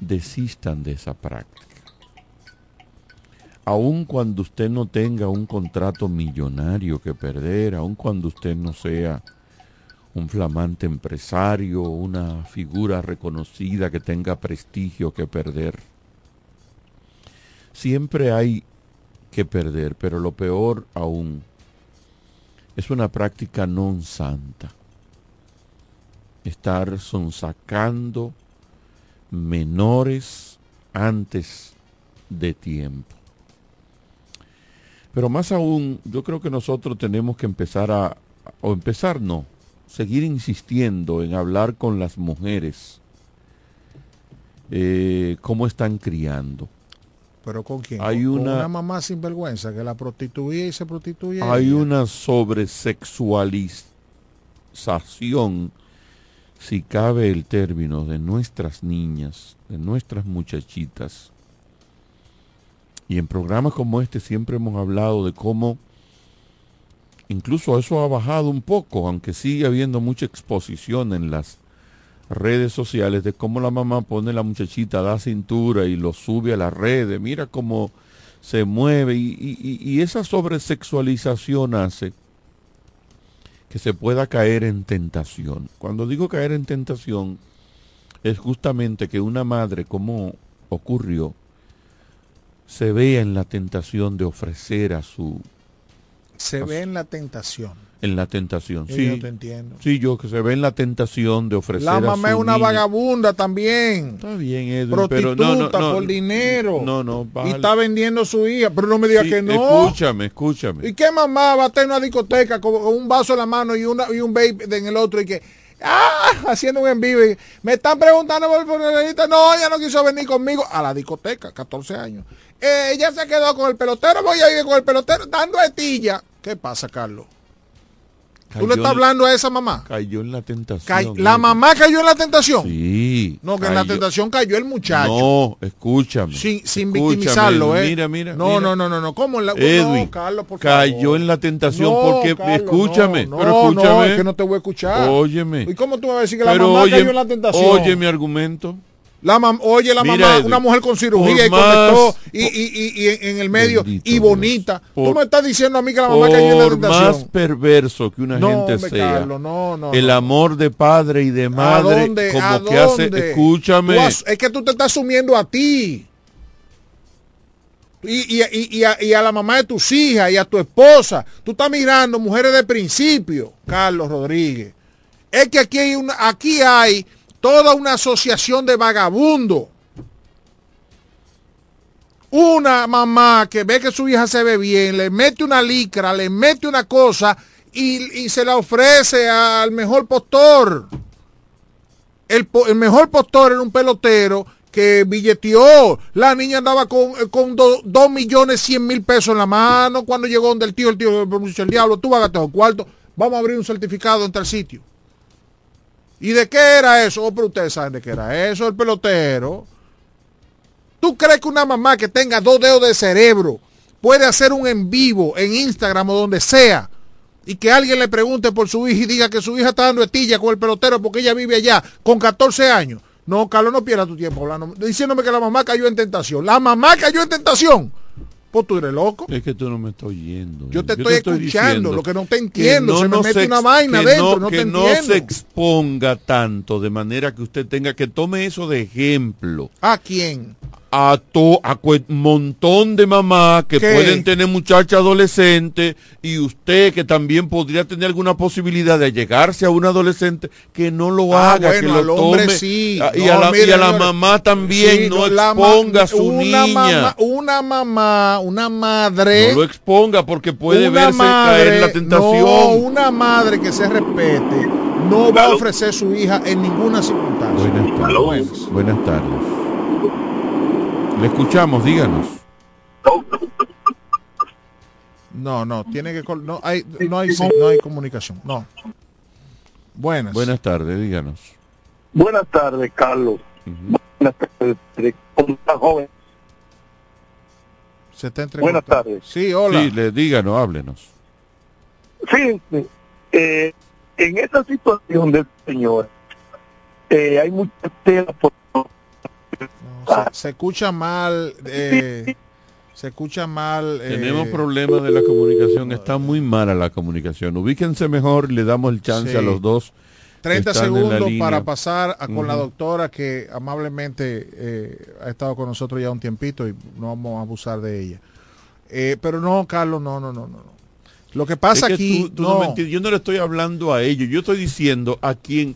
desistan de esa práctica. Aun cuando usted no tenga un contrato millonario que perder, aun cuando usted no sea un flamante empresario, una figura reconocida que tenga prestigio que perder, siempre hay que perder, pero lo peor aún es una práctica non santa. Estar sonsacando menores antes de tiempo. Pero más aún, yo creo que nosotros tenemos que empezar a, o empezar no, seguir insistiendo en hablar con las mujeres, eh, cómo están criando. ¿Pero con quién? Hay ¿Con una- una mamá sinvergüenza que la prostituía y se prostituye. Hay ella? una sobresexualización, si cabe el término, de nuestras niñas, de nuestras muchachitas, Y en programas como este siempre hemos hablado de cómo incluso eso ha bajado un poco, aunque sigue habiendo mucha exposición en las redes sociales de cómo la mamá pone la muchachita, da cintura y lo sube a las redes, mira cómo se mueve y, y, y esa sobresexualización hace que se pueda caer en tentación. Cuando digo caer en tentación, es justamente que una madre, como ocurrió, se vea en la tentación de ofrecer a su... Se ve en la tentación. En la tentación, Yo sí. no te entiendo. Sí, yo que se ve en la tentación de ofrecer La a mamá es una niña. vagabunda también. Está bien, Edwin, Prostituta pero no, no, no, por dinero. No, no, y bájale. está vendiendo su hija. Pero no me diga Sí, que no. Escúchame, escúchame. ¿Y qué mamá va a estar en una discoteca con, con un vaso en la mano y, una, y un baby en el otro y que, ah, haciendo un en vivo? y me están preguntando por lista. No, ella no quiso venir conmigo a la discoteca, 14 años. Eh, ella se quedó con el pelotero, voy a ir con el pelotero dando estilla. ¿Qué pasa, Carlos? ¿Tú le estás hablando a esa mamá? Cayó en la tentación. Cay- ¿La mamá cayó en la tentación? Sí. No, que en la tentación cayó el muchacho. No, escúchame. Sin, sin Escúchame, victimizarlo, ¿eh? Mira, mira. No, mira. no, no, no, no. ¿Cómo en la Edwin, no, Carlos, por cayó en la tentación No, porque Carlos, escúchame, no, pero escúchame. No, es que no te voy a escuchar. Óyeme. ¿Y cómo tú vas a decir que la mamá cayó en la tentación? Oye mi argumento. La mam- oye, la Mira, mamá, una mujer con cirugía y conectó más- y, y, y, y en, el medio y bonita. Tú me estás diciendo a mí que la mamá cayó en la Por más tentación. perverso que una No, gente sea, Carlos, no, no, el amor de padre y de madre, como ¿A que hace, escúchame, es que tú te estás asumiendo a ti. Y, y- y- y a, y a la mamá de tus hijas y a tu esposa. Tú estás mirando mujeres de principio, Carlos Rodríguez. Es que aquí hay, una, aquí hay toda una asociación de vagabundos. Una mamá que ve que su hija se ve bien, le mete una licra, le mete una cosa y, y se la ofrece al mejor postor. El, el mejor postor era un pelotero que billeteó. La niña andaba con, eh, con do- dos millones cien mil pesos en la mano. Cuando llegó donde el tío, el tío dice, el diablo, tú vas a gastar los cuartos. Vamos a abrir un certificado en tal sitio. ¿Y de qué era eso? Oh, pero ustedes saben de qué era eso, el pelotero. ¿Tú crees que una mamá que tenga dos dedos de cerebro puede hacer un en vivo en Instagram o donde sea y que alguien le pregunte por su hija y diga que su hija está dando estilla con el pelotero porque ella vive allá con 14 años? No, Carlos, no pierda tu tiempo hablando, diciéndome que la mamá cayó en tentación. La mamá cayó en tentación. Pues tú eres loco. es que tú no me estás oyendo. Yo te Yo estoy escuchando, lo que no te entiendo, se me mete una vaina que dentro, no, no que te no entiendo. se exponga tanto de manera que usted tenga que tome eso de ejemplo. ¿A quién? A to, a montón de mamás que ¿Qué? pueden tener muchachas adolescentes y usted que también podría tener alguna posibilidad de llegarse a un adolescente que no lo Ah, haga, que lo hombre tome sí. Ah, y, No, a la, mire, y a la mamá también Sí, no, la exponga a su una niña. Mamá, una mamá, una madre. no lo exponga porque puede verse caer en la No, tentación. una madre que se respete no va a ofrecer su hija en ninguna circunstancia. Buenas tardes. Buenas tardes. Le escuchamos, díganos. No, no, tiene que no hay no hay no hay comunicación. No. Buenas. Buenas tardes, díganos. Buenas tardes, Carlos. Buenas tardes, ¿cómo está, joven? Se está Buenas tardes. Sí, hola. Sí, le díganos, háblenos. Sí, eh, en esta situación del señor, eh, hay mucha tela por... Se, se escucha mal eh, se escucha mal eh, Tenemos problemas de la comunicación, está muy mala la comunicación. Ubíquense mejor le damos el chance Sí. a los dos. que 30 están en la segundos para pasar a- con la doctora que amablemente eh, ha estado con nosotros ya un tiempito y no vamos a abusar de ella. Eh, pero no, Carlos, no, no, no, no. Lo que pasa Es que aquí, tú- tú no no. me entiendes. yo no le estoy hablando a ellos, yo estoy diciendo a quien,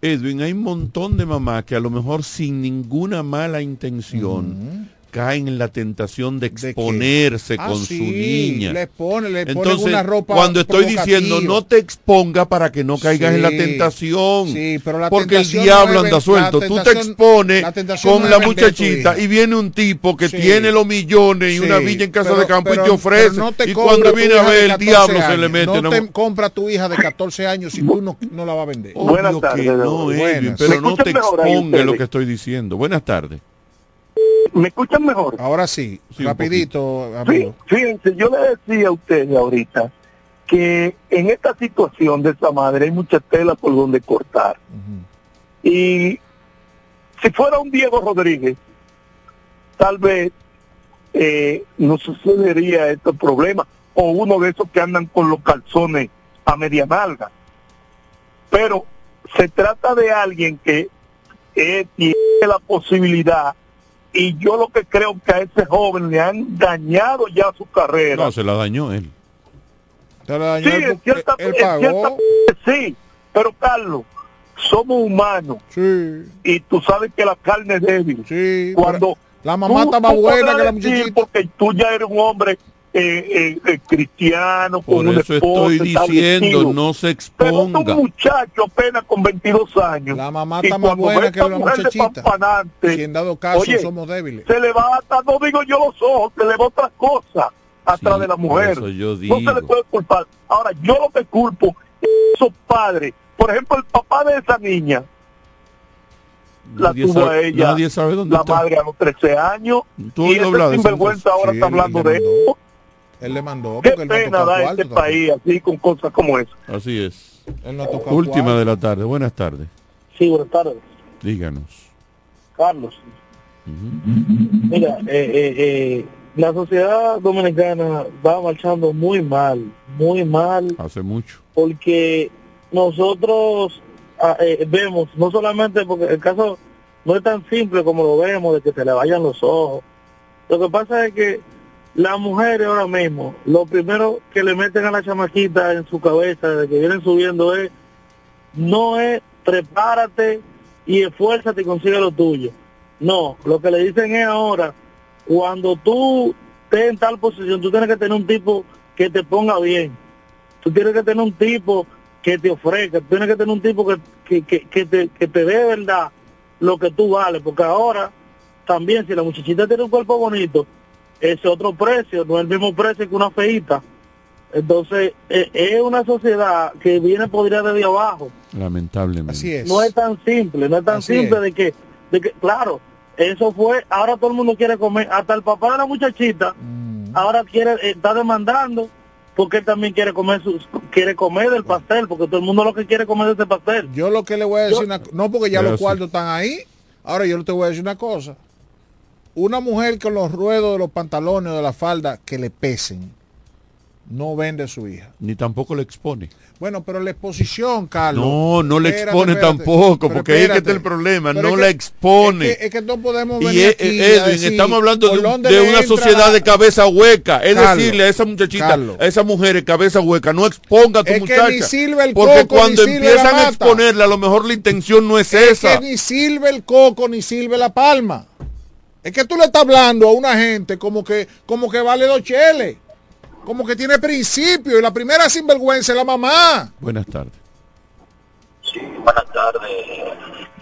Edwin, hay un montón de mamás que a lo mejor sin ninguna mala intención caen en la tentación de exponerse Ah, con sí, su niña. Le pone, le Entonces, una ropa cuando estoy diciendo no te exponga para que no caigas en la tentación. sí, pero la porque el diablo no es anda suelto. Tú te expones la con no la muchachita y viene un tipo que Sí. tiene los millones y Sí, una villa en casa pero- de campo pero- y te ofrece. pero no te y cuando viene a ver el 14 diablo se le mete. No no- te compra tu hija de 14 años si tú no, no la vas a vender. Obvio que no, Edwin, Buenas. pero ¿Me no te exponga lo que estoy diciendo. Buenas tardes. ¿Me escuchan mejor? Ahora sí, rapidito, Sí, fíjense, yo le decía a ustedes ahorita que en esta situación de esa madre hay mucha tela por donde cortar. Y si fuera un Diego Rodríguez, tal vez eh, no sucedería este problema. O uno de esos que andan con los calzones a media nalga. Pero se trata de alguien que eh, tiene la posibilidad y yo lo que creo que a ese joven le han dañado ya su carrera. No, se la dañó él. Se la Sí, en cierta, en cierta sí, pero Carlos, somos humanos. Y tú sabes que la carne es débil. Cuando la mamá tú- está más buena que la muchachita. Porque tú ya eres un hombre eh, eh, eh, cristiano, Por con eso esposa, estoy diciendo, no se Pero exponga. un muchacho apenas con 22 años. La mamá está más buena que la mujer de muchachita. pampanante, Si en dado caso oye, somos débiles. se le va hasta, no digo yo los ojos, se le va otra cosa atrás de la mujer. No se le puede culpar. Ahora, yo lo que culpo es esos padres. Por ejemplo, el papá de esa niña la Nadie tuvo sabe- a ella, nadie sabe dónde la está. madre a los 13 años. ¿Tú y ese sinvergüenza ahora Sí, está hablando de mandó. Él le mandó Qué porque él no pena da cuarto este país así con cosas como eso. Así es. Él no Última cuarto. de la tarde. Buenas tardes. Sí, buenas tardes. Díganos. Carlos. Mira, eh, eh, eh, la sociedad dominicana va marchando muy mal, muy mal, Hace mucho. porque nosotros ah, eh, vemos, no solamente porque el caso no es tan simple como lo vemos, de que se le vayan los ojos. Lo que pasa es que las mujeres ahora mismo, lo primero que le meten a la chamaquita en su cabeza de que vienen subiendo es, no es prepárate y esfuérzate y consigue lo tuyo. No, lo que le dicen es ahora, cuando tú estés en tal posición, tú tienes que tener un tipo que te ponga bien. Tú tienes que tener un tipo que te ofrezca, tienes que tener un tipo que, que, que, que te, que te dé verdad lo que tú vales, porque ahora también si la muchachita tiene un cuerpo bonito, es otro precio, no es el mismo precio que una feita. Entonces, eh, es una sociedad que viene podrida desde abajo. Lamentablemente. Así es. No es tan simple, no es tan Así simple es. de que, de que, claro, eso fue, ahora todo el mundo quiere comer, hasta el papá de la muchachita, Mm. ahora quiere, está demandando, porque él también quiere comer sus, quiere comer del pastel, porque todo el mundo lo que quiere comer es ese pastel. Yo lo que le voy a decir, una, no porque ya los sí. cuartos están ahí, ahora yo te voy a decir una cosa. Una mujer con los ruedos de los pantalones o de la falda que le pesen, no vende a su hija. Ni tampoco le expone. Bueno, pero la exposición, Carlos. No, no le Espérate, expone espérate. tampoco, porque ahí es que está el problema, no es que- la expone. Es que, es que no podemos Y venir aquí eh, a Edwin, decir estamos hablando de, un- una sociedad la- de cabeza hueca. Es Carlos, decirle a esa muchachita, Carlos. a esa mujer de cabeza hueca, no exponga a tu Es que muchacha. ni sirve el porque coco, cuando empiezan a exponerla, a lo mejor la intención no es, Es esa. que ni sirve el coco ni sirve la palma. Es que tú le estás hablando a una gente como que, como que vale dos cheles. Como que tiene principio. Y la primera sinvergüenza es la mamá. Buenas tardes. Buenas tardes,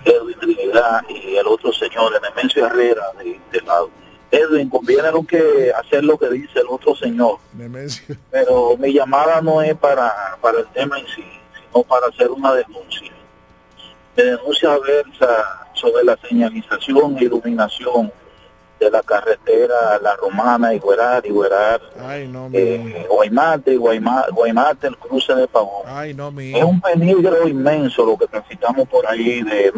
Edwin Trinidad y el otro señor, Enemencio Herrera, de este lado. Edwin, conviene lo que hacer lo que dice el otro señor, pero mi llamada no es para, para el tema en sí, sino para hacer una denuncia. Mi denuncia versa sobre la señalización e iluminación de la carretera La Romana, Iguerar, Iguerar, Ay, no, eh, Guaymate, Guayma- Guaymate, el cruce de Pavón. Ay, no, Es un peligro inmenso lo que transitamos por ahí de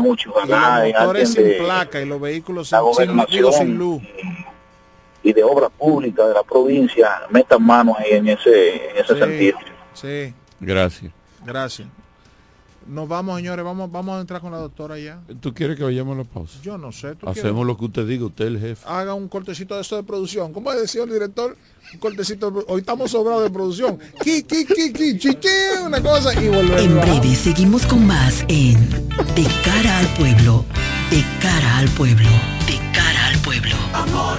los motores alguien sin de- placa y los vehículos la sin, sin, sin luz. y de obra pública de la provincia metan manos ahí en ese, en ese Sí. sentido. Sí, Gracias. gracias. Nos vamos, señores. Vamos, vamos a entrar con la doctora ya. ¿Tú quieres que vayamos a la pausa? Yo no sé. ¿tú Hacemos lo que usted diga, usted es el jefe. Haga un cortecito de eso de producción. ¿Cómo decía el director? Un cortecito. de- Hoy estamos sobrados de producción. Ki, ki, ki, ki, chi, chi, una cosa y volvemos. En breve seguimos con más en De cara al pueblo, de cara al pueblo, de cara al pueblo. Amor.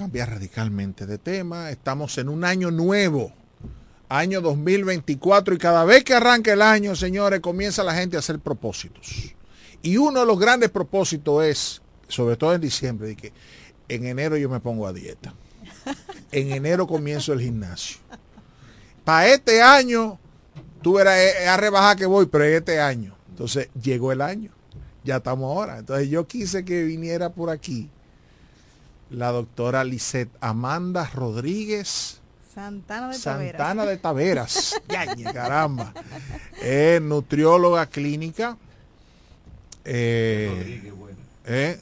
cambiar radicalmente de tema. Estamos en un año nuevo, año 2024, y cada vez que arranca el año, señores, comienza la gente a hacer propósitos. Y uno de los grandes propósitos es, sobre todo en diciembre, de que en enero yo me pongo a dieta. En enero comienzo el gimnasio. Para este año, tú verás, a rebajar que voy, pero este año. Entonces, llegó el año. Ya estamos ahora. Entonces, yo quise que viniera por aquí la doctora Lisette Amanda Rodríguez. Santana de Taveras. Santana de Taveras. caramba. Es nutrióloga clínica. Eh, eh,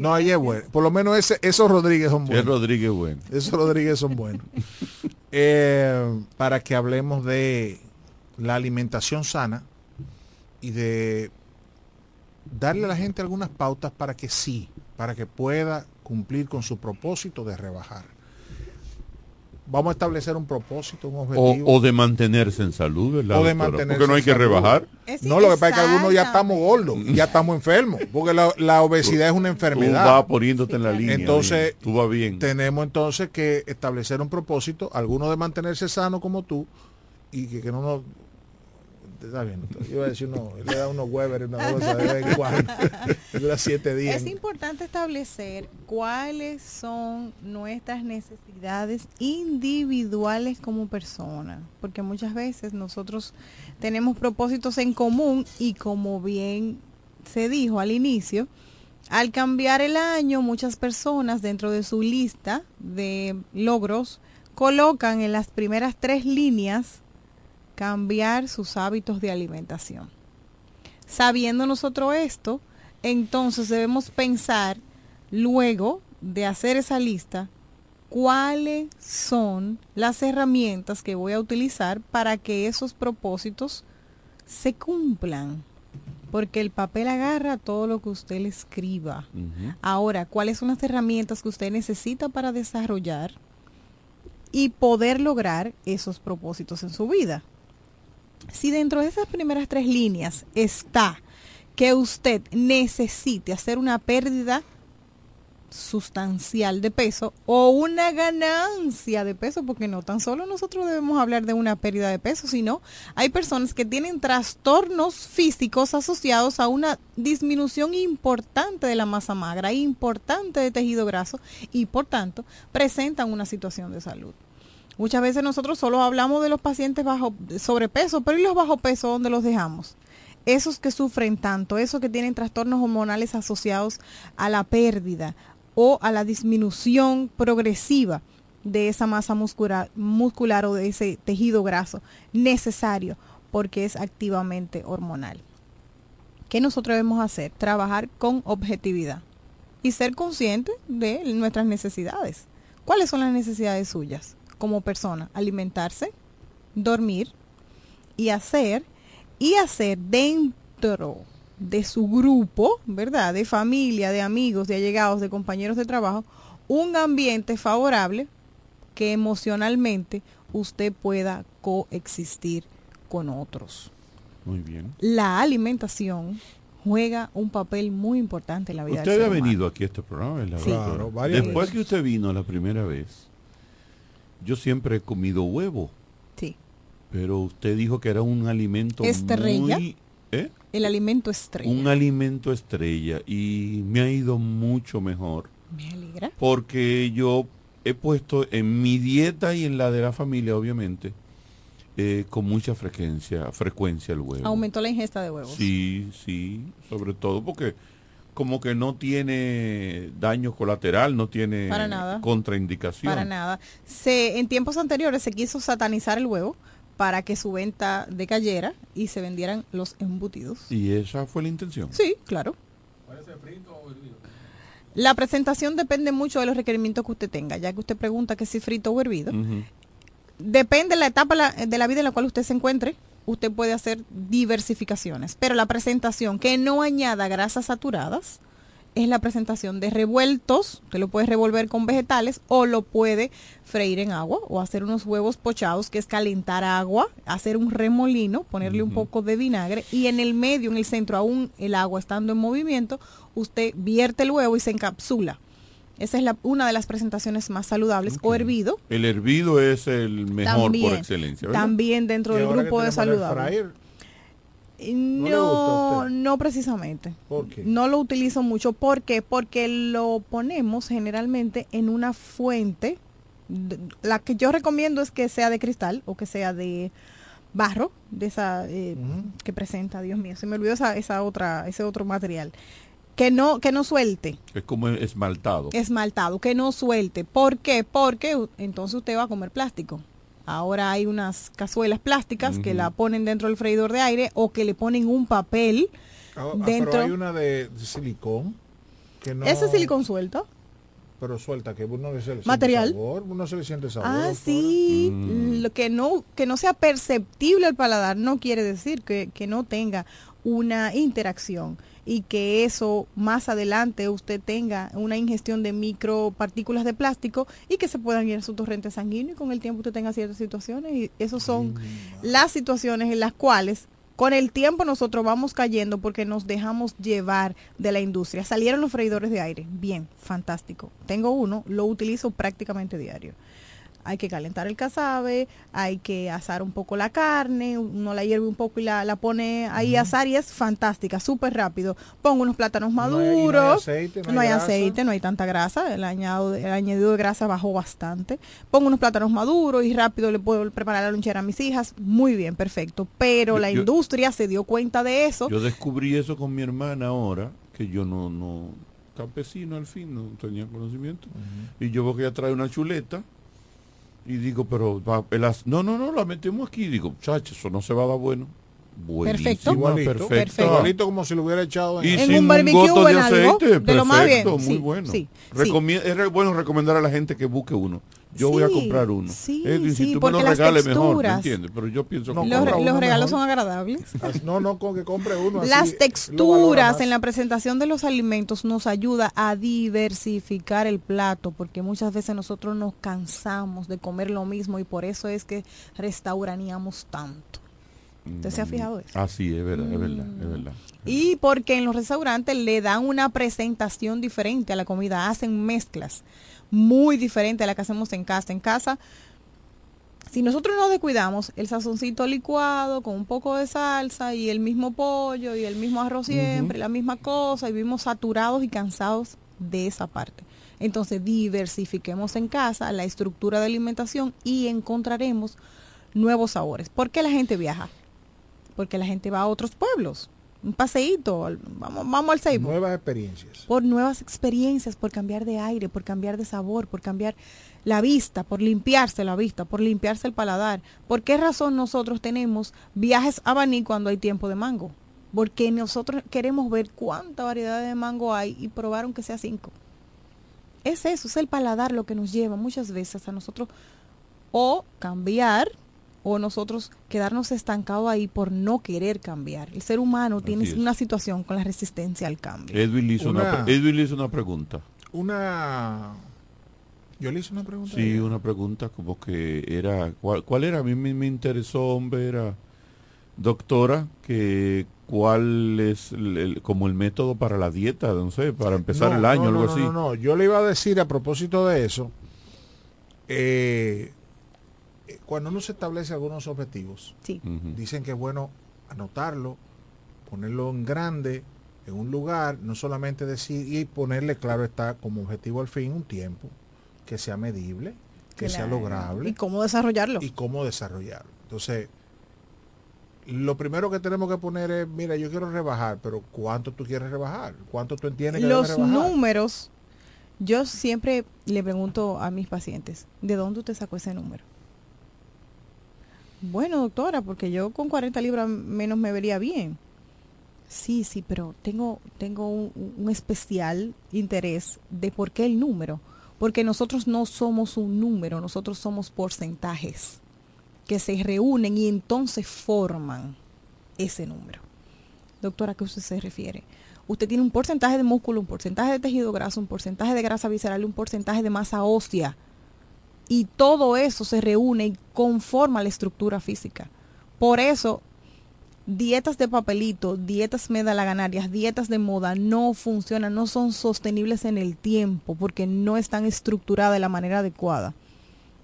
no, ella es bueno. Por lo menos ese, esos Rodríguez son buenos. Es Rodríguez bueno. Esos Rodríguez son buenos. Eh, para que hablemos de la alimentación sana y de darle a la gente algunas pautas para que sí, para que pueda cumplir con su propósito de rebajar. Vamos a establecer un propósito, un objetivo. O, de mantenerse en salud, ¿verdad? O de mantenerse Porque no hay que rebajar. no, lo que pasa es que algunos ya estamos gordos, ya estamos enfermos, porque la, obesidad es una enfermedad. Tú vas poniéndote en la línea. Entonces, tú vas bien. tenemos entonces que establecer un propósito, algunos de mantenerse sano como tú, y que, que no nos está bien. Yo iba a decir, no, le da unos Weber una cosa de vez en cuando. dura siete días. Es importante establecer cuáles son nuestras necesidades individuales como persona, porque muchas veces nosotros tenemos propósitos en común y como bien se dijo al inicio, al cambiar el año, muchas personas dentro de su lista de logros colocan en las primeras tres líneas cambiar sus hábitos de alimentación. Sabiendo nosotros esto, entonces debemos pensar luego de hacer esa lista cuáles son las herramientas que voy a utilizar para que esos propósitos se cumplan. Porque el papel agarra todo lo que usted le escriba. Ahora, ¿cuáles son las herramientas que usted necesita para desarrollar y poder lograr esos propósitos en su vida? Si dentro de esas primeras tres líneas está que usted necesite hacer una pérdida sustancial de peso o una ganancia de peso, porque no tan solo nosotros debemos hablar de una pérdida de peso, sino hay personas que tienen trastornos físicos asociados a una disminución importante de la masa magra, importante de tejido graso y por tanto presentan una situación de salud. Muchas veces nosotros solo hablamos de los pacientes bajo sobrepeso, pero ¿y los bajo peso dónde los dejamos? Esos que sufren tanto, esos que tienen trastornos hormonales asociados a la pérdida o a la disminución progresiva de esa masa muscular, muscular o de ese tejido graso necesario porque es activamente hormonal. ¿Qué nosotros debemos hacer? Trabajar con objetividad y ser conscientes de nuestras necesidades. ¿Cuáles son las necesidades suyas? Como persona, alimentarse, dormir y hacer, y hacer dentro de su grupo, ¿verdad? De familia, de amigos, de allegados, de compañeros de trabajo, un ambiente favorable que emocionalmente usted pueda coexistir con otros. Muy bien. La alimentación juega un papel muy importante en la vida. Usted del ha ser humano. venido aquí a este programa, ¿verdad? Sí. Claro, varias Después veces. que usted vino la primera vez, yo siempre he comido huevo. Sí. Pero usted dijo que era un alimento Estrella. muy... ¿eh? El alimento estrella. Un alimento estrella y me ha ido mucho mejor Me alegra. porque yo he puesto en mi dieta y en la de la familia, obviamente, eh, con mucha frecuencia, frecuencia el huevo. Aumentó la ingesta de huevos. Sí, sí, sobre todo porque como que no tiene daño colateral, no tiene Para nada. contraindicación. Para nada. Se, en tiempos anteriores se quiso satanizar el huevo para que su venta decayera y se vendieran los embutidos. Y esa fue la intención. Sí, claro. La presentación depende mucho de los requerimientos que usted tenga, ya que usted pregunta que si frito o hervido. Depende de la etapa de la vida en la cual usted se encuentre, usted puede hacer diversificaciones, pero la presentación que no añada grasas saturadas es la presentación de revueltos, que lo puede revolver con vegetales o lo puede freír en agua o hacer unos huevos pochados, que es calentar agua, hacer un remolino, ponerle un poco de vinagre y en el medio, en el centro, aún el agua estando en movimiento, usted vierte el huevo y se encapsula. Esa es la, una de las presentaciones más saludables o hervido. El hervido es el mejor También, por excelencia. ¿verdad? También dentro del grupo de tenemos el saludable. fryer, No, no, usted? precisamente. ¿Por qué? No lo utilizo mucho. ¿Por qué? Porque lo ponemos generalmente en una fuente. La que yo recomiendo es que sea de cristal o que sea de barro, de esa eh, que presenta, Dios mío, se me olvidó esa, esa otra, ese otro material. Que no, que no suelte, Es como esmaltado. esmaltado, que no suelte. ¿Por qué? Porque entonces usted va a comer plástico. Ahora hay unas cazuelas plásticas que la ponen dentro del freidor de aire o que le ponen un papel Ah, ah, dentro. Pero hay una de, de silicón que no. Ese silicón suelto. Pero suelta, que uno se le siente Material. sabor, uno se le siente sabor. Ah, sí. Mm. Lo que no que no sea perceptible al paladar no quiere decir que, que no tenga una interacción y que eso más adelante usted tenga una ingestión de micropartículas de plástico y que se puedan ir a su torrente sanguíneo y con el tiempo usted tenga ciertas situaciones y esas son las situaciones en las cuales con el tiempo nosotros vamos cayendo porque nos dejamos llevar de la industria. Salieron los freidores de aire. Bien, fantástico. Tengo uno, lo utilizo prácticamente diario. Hay que calentar el casabe, hay que asar un poco la carne, uno la hierve un poco y la, la pone ahí a asar y es fantástica, súper rápido. Pongo unos plátanos No hay- y no hay maduros, aceite, no hay no hay grasa. aceite, no hay tanta grasa, el añadido, el añadido de grasa bajó bastante. Pongo unos plátanos maduros y rápido le puedo preparar la lonchera a mis hijas, muy bien, perfecto. Pero Yo- la yo- industria se dio cuenta de eso. Yo descubrí eso con mi hermana ahora, que yo no, no, campesino al fin, no tenía conocimiento. Y yo veo que ella trae una chuleta y digo, pero va, el as- no, no, no, la metemos aquí. Digo, chacho, eso no se va a dar bueno. Buenísima, Perfecto. Igualito, perfecta. igualito como si lo hubiera echado en, Y En sin un barbecue goto o de en algo, aceite, de lo más bien, perfecto, muy sí, bueno. sí, Recomi- Es re- bueno recomendar a la gente que busque uno. Yo voy a comprar uno. sí, Edwin, sí, si tú me lo las regales mejor, ¿me texturas- entiendes? Pero yo pienso que los, los regalos mejor. son agradables. No, no, con que compre uno. así Las texturas en la presentación de los alimentos nos ayuda a diversificar el plato porque muchas veces nosotros nos cansamos de comer lo mismo y por eso es que restauraníamos tanto. ¿Usted se ha fijado eso? Ah, sí, es verdad, es verdad, Mm. es verdad. Y porque en los restaurantes le dan una presentación diferente a la comida, hacen mezclas muy diferentes a la que hacemos en casa. En casa, si nosotros nos descuidamos, el sazoncito licuado con un poco de salsa y el mismo pollo y el mismo arroz siempre, la misma cosa, y vivimos saturados y cansados de esa parte. Entonces, diversifiquemos en casa la estructura de alimentación y encontraremos nuevos sabores. ¿Por qué la gente viaja? Porque la gente va a otros pueblos. Un paseíto, vamos, vamos al Seibo. Nuevas experiencias. Por nuevas experiencias, por cambiar de aire, por cambiar de sabor, por cambiar la vista, por limpiarse la vista, por limpiarse el paladar. ¿Por qué razón nosotros tenemos viajes a Baní cuando hay tiempo de mango? Porque nosotros queremos ver cuánta variedad de mango hay y probar aunque sea cinco. Es eso, es el paladar lo que nos lleva muchas veces a nosotros o cambiar o nosotros quedarnos estancados ahí por no querer cambiar. El ser humano tiene una situación con la resistencia al cambio. Edwin le hizo una, Edwin le hizo una pregunta. Una yo le hice una pregunta. Sí, una pregunta como que era, ¿cuál, era? A mí me, interesó, hombre, era doctora, que cuál es como el método para la dieta, no sé, para empezar el año, algo así. No, no, yo le iba a decir a propósito de eso, eh, cuando uno se establece algunos objetivos, dicen que es bueno anotarlo, ponerlo en grande, en un lugar, no solamente decir y ponerle, claro está, como objetivo al fin un tiempo que sea medible, que sea lograble. Y cómo desarrollarlo. Y cómo desarrollarlo. Entonces, lo primero que tenemos que poner es, mira, yo quiero rebajar, pero ¿cuánto tú quieres rebajar? ¿Cuánto tú entiendes que Los números, yo siempre le pregunto a mis pacientes, ¿de dónde usted sacó ese número? Bueno, doctora, porque yo con 40 libras menos me vería bien. Sí, sí, pero tengo, tengo un especial interés de por qué el número porque nosotros no somos un número, nosotros somos porcentajes que se reúnen y entonces forman ese número. Doctora, ¿a qué usted se refiere? Usted tiene un porcentaje de músculo, un porcentaje de tejido graso, un porcentaje de grasa visceral un porcentaje de masa ósea. Y todo eso se reúne y conforma la estructura física. Por eso dietas de papelito, dietas medalaganarias, dietas de moda no funcionan, no son sostenibles en el tiempo porque no están estructuradas de la manera adecuada.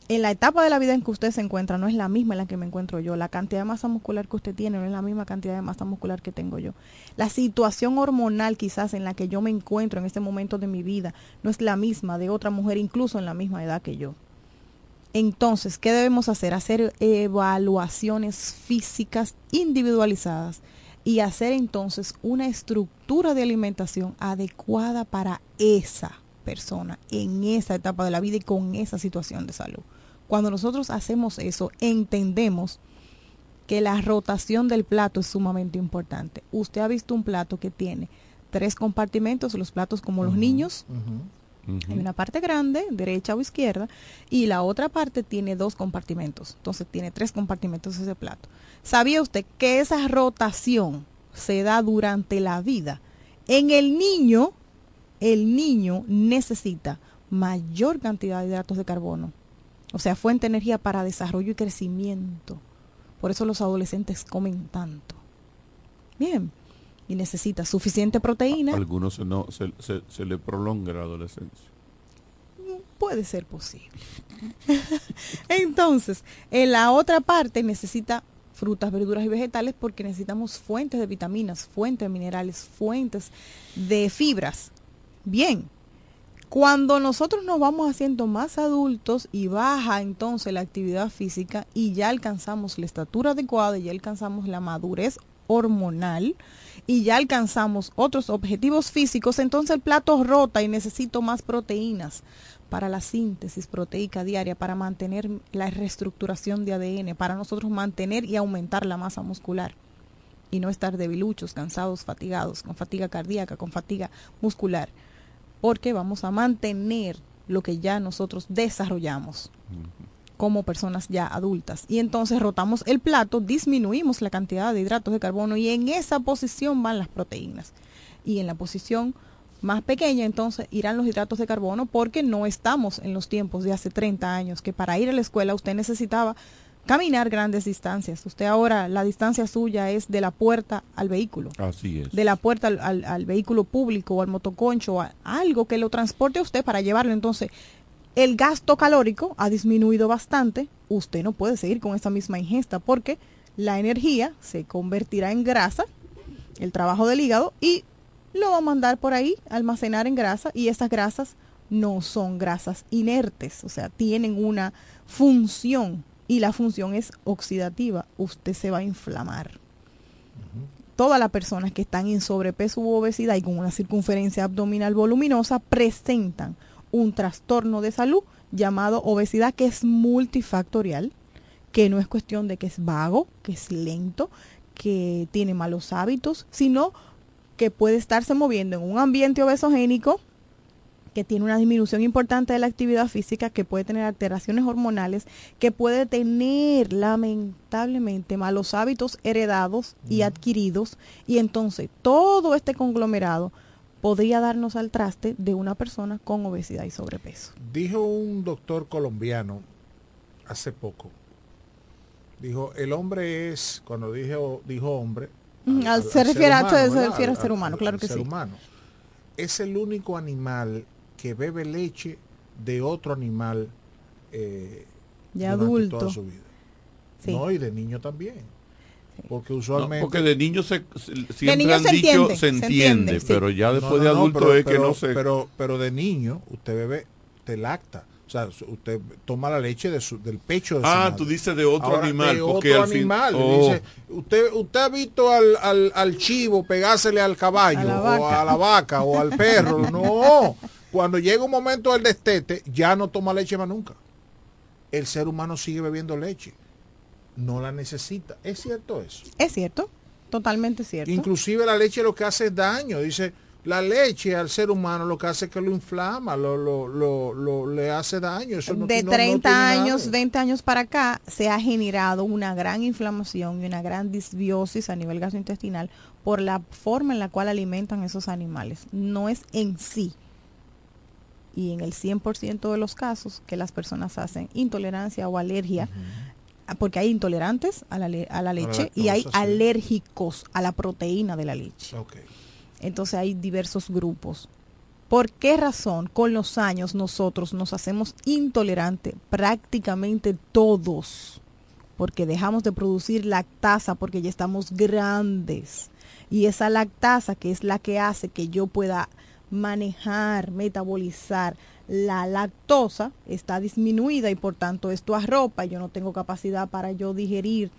En la etapa de la vida en que usted se encuentra no es la misma en la que me encuentro yo. La cantidad de masa muscular que usted tiene no es la misma cantidad de masa muscular que tengo yo. La situación hormonal quizás en la que yo me encuentro en este momento de mi vida no es la misma de otra mujer incluso en la misma edad que yo. Entonces, ¿qué debemos hacer? Hacer evaluaciones físicas individualizadas y hacer entonces una estructura de alimentación adecuada para esa persona en esa etapa de la vida y con esa situación de salud. Cuando nosotros hacemos eso, entendemos que la rotación del plato es sumamente importante. Usted ha visto un plato que tiene tres compartimentos, los platos como los niños, hay una parte grande, derecha o izquierda, y la otra parte tiene dos compartimentos. Entonces tiene tres compartimentos ese plato. ¿Sabía usted que esa rotación se da durante la vida? En el niño, el niño necesita mayor cantidad de hidratos de carbono. O sea, fuente de energía para desarrollo y crecimiento. Por eso los adolescentes comen tanto. Bien, y necesita suficiente proteína. algunos no, se, se, le prolonga la adolescencia. Puede ser posible. Entonces, en la otra parte necesita frutas, verduras y vegetales porque necesitamos fuentes de vitaminas, fuentes de minerales, fuentes de fibras. Bien, cuando nosotros nos vamos haciendo más adultos y baja entonces la actividad física y ya alcanzamos la estatura adecuada y ya alcanzamos la madurez hormonal, y ya alcanzamos otros objetivos físicos, entonces el plato rota y necesito más proteínas para la síntesis proteica diaria, para mantener la reestructuración de ADN, para nosotros mantener y aumentar la masa muscular y no estar debiluchos, cansados, fatigados, con fatiga cardíaca, con fatiga muscular, porque vamos a mantener lo que ya nosotros desarrollamos como personas ya adultas. Y entonces rotamos el plato, disminuimos la cantidad de hidratos de carbono y en esa posición van las proteínas. Y en la posición más pequeña entonces irán los hidratos de carbono porque no estamos en los tiempos de hace 30 años que para ir a la escuela usted necesitaba caminar grandes distancias. Usted ahora la distancia suya es de la puerta al vehículo. Así es. De la puerta al, al, vehículo público o al motoconcho, o algo que lo transporte a usted para llevarlo. Entonces, el gasto calórico ha disminuido bastante, usted no puede seguir con esa misma ingesta porque la energía se convertirá en grasa, el trabajo del hígado, y lo va a mandar por ahí almacenar en grasa y esas grasas no son grasas inertes, o sea, tienen una función y la función es oxidativa, usted se va a inflamar. Todas las personas que están en sobrepeso u obesidad y con una circunferencia abdominal voluminosa presentan un trastorno de salud llamado obesidad que es multifactorial, que no es cuestión de que es vago, que es lento, que tiene malos hábitos, sino que puede estarse moviendo en un ambiente obesogénico que tiene una disminución importante de la actividad física, que puede tener alteraciones hormonales, que puede tener lamentablemente malos hábitos heredados y adquiridos, y entonces todo este conglomerado podría darnos al traste de una persona con obesidad y sobrepeso. Dijo un doctor colombiano hace poco, dijo, el hombre es, cuando dijo, dijo hombre, al, al, se refiere, humano, se refiere al, ser humano, claro que ser sí. humano. Es el único animal que bebe leche de otro animal eh, de adulto toda su vida. Sí. No, y de niño también. Porque usualmente. No, porque de niño se, siempre niño han se dicho entiende, se entiende, se entiende pero ya después no, de adulto pero, es pero, que no se. Pero, pero de niño, usted bebe, te lacta. O sea, usted toma la leche de su, del pecho de Ah, su tú dices de otro Ahora, animal. De porque otro al fin, animal. oh. Dice, usted, usted ha visto al, al, al chivo pegársele al caballo, A la o vaca. a la vaca, o al perro. No. Cuando llega un momento del destete, ya no toma leche más nunca. El ser humano sigue bebiendo leche. No la necesita. ¿Es cierto eso? Es cierto, totalmente cierto. Inclusive la leche lo que hace es daño. Dice, la leche al ser humano lo que hace es que lo inflama, lo, lo, lo, lo le hace daño. Eso no, de no, 30 no años, nada. 20 años para acá, se ha generado una gran inflamación y una gran disbiosis a nivel gastrointestinal por la forma en la cual alimentan esos animales. No es en sí. Y en el 100% de los casos que las personas hacen intolerancia o alergia, uh -huh. Porque hay intolerantes a la, a la leche a y hay sí. alérgicos a la proteína de la leche. Okay. Entonces hay diversos grupos. ¿Por qué razón con los años nosotros nos hacemos intolerantes prácticamente todos? Porque dejamos de producir lactasa porque ya estamos grandes. Y esa lactasa que es la que hace que yo pueda manejar, metabolizar la lactosa está disminuida y por tanto esto arropa, yo no tengo capacidad para yo digerir,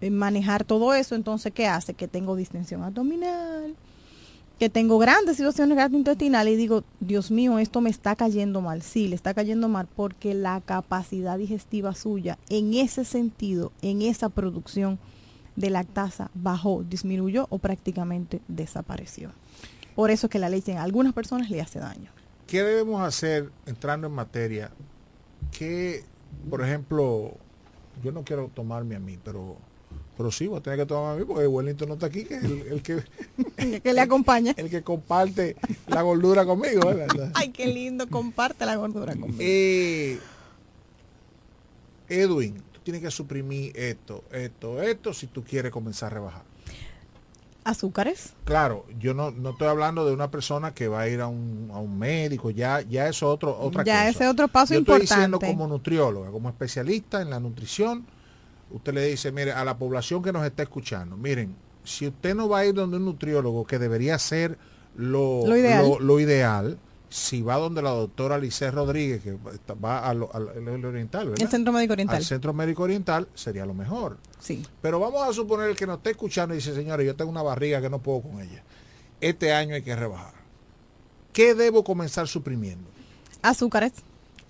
eh, manejar todo eso, entonces ¿qué hace? Que tengo distensión abdominal, que tengo grandes situaciones gastrointestinales y digo, Dios mío, esto me está cayendo mal. Sí, le está cayendo mal porque la capacidad digestiva suya en ese sentido, en esa producción de lactasa bajó, disminuyó o prácticamente desapareció. Por eso es que la leche en algunas personas le hace daño. ¿Qué debemos hacer entrando en materia? Que, por ejemplo, yo no quiero tomarme a mí, pero pero sí, voy a tener que tomarme a mí porque Wellington no está aquí, que es el, el que, el que le acompaña. El que comparte la gordura conmigo. ¿verdad? Ay, qué lindo, comparte la gordura conmigo. Eh, Edwin, tú tienes que suprimir esto, esto, esto, si tú quieres comenzar a rebajar. ¿Azúcares? Claro, yo no, no estoy hablando de una persona que va a ir a un, a un médico, ya, ya es otro, otra ya cosa. ese otro paso yo importante. Estoy diciendo como nutrióloga, como especialista en la nutrición, usted le dice, mire, a la población que nos está escuchando, miren, si usted no va a ir donde un nutriólogo, que debería ser lo, lo, ideal. lo, lo ideal, si va donde la doctora Alice Rodríguez, que va al, al, al oriental, ¿verdad? El Centro Médico Oriental. Al Centro Médico Oriental sería lo mejor. Sí. Pero vamos a suponer el que nos esté escuchando y dice, señores, yo tengo una barriga que no puedo con ella. Este año hay que rebajar. ¿Qué debo comenzar suprimiendo? Azúcares.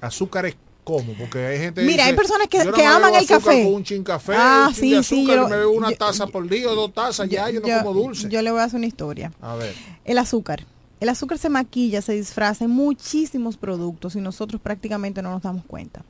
Azúcares ¿Cómo? Porque hay gente Mira, dice, hay personas que, no que aman el café. Con un chin café, ah, un chin sí, de sí, azúcar, yo, me bebo una yo, taza por día o dos tazas, ya yo no como dulce. Yo le voy a hacer una historia. A ver. El azúcar. El azúcar se maquilla, se disfraza en muchísimos productos y nosotros prácticamente no nos damos cuenta.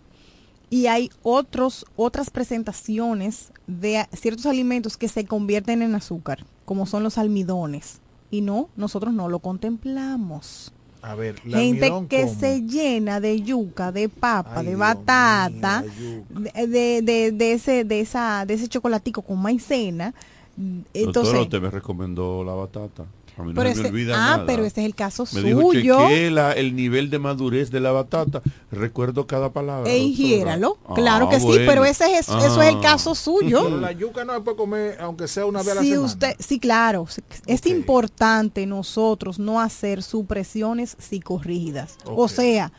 Y hay otros, otras presentaciones de ciertos alimentos que se convierten en azúcar, como son los almidones. Y no, nosotros no lo contemplamos. A ver, la gente que ¿cómo? se llena de yuca, de papa, Ay, de Dios batata, mío, de, de, de, de ese, de esa, de ese chocolatico con maicena. Entonces, Doctor, usted me recomendó la batata. A mí no pero se me ese- olvida ah, nada. pero ese es el caso Me dijo, suyo. la- el nivel de madurez de la batata. Recuerdo cada palabra. E ingiéralo. Ah, claro que sí, pero ese es, eso es el Ah. caso suyo. Pero la yuca no se puede comer, aunque sea una vez a la semana. usted, sí, claro. Es importante nosotros no hacer supresiones psicorrígidas. O sea,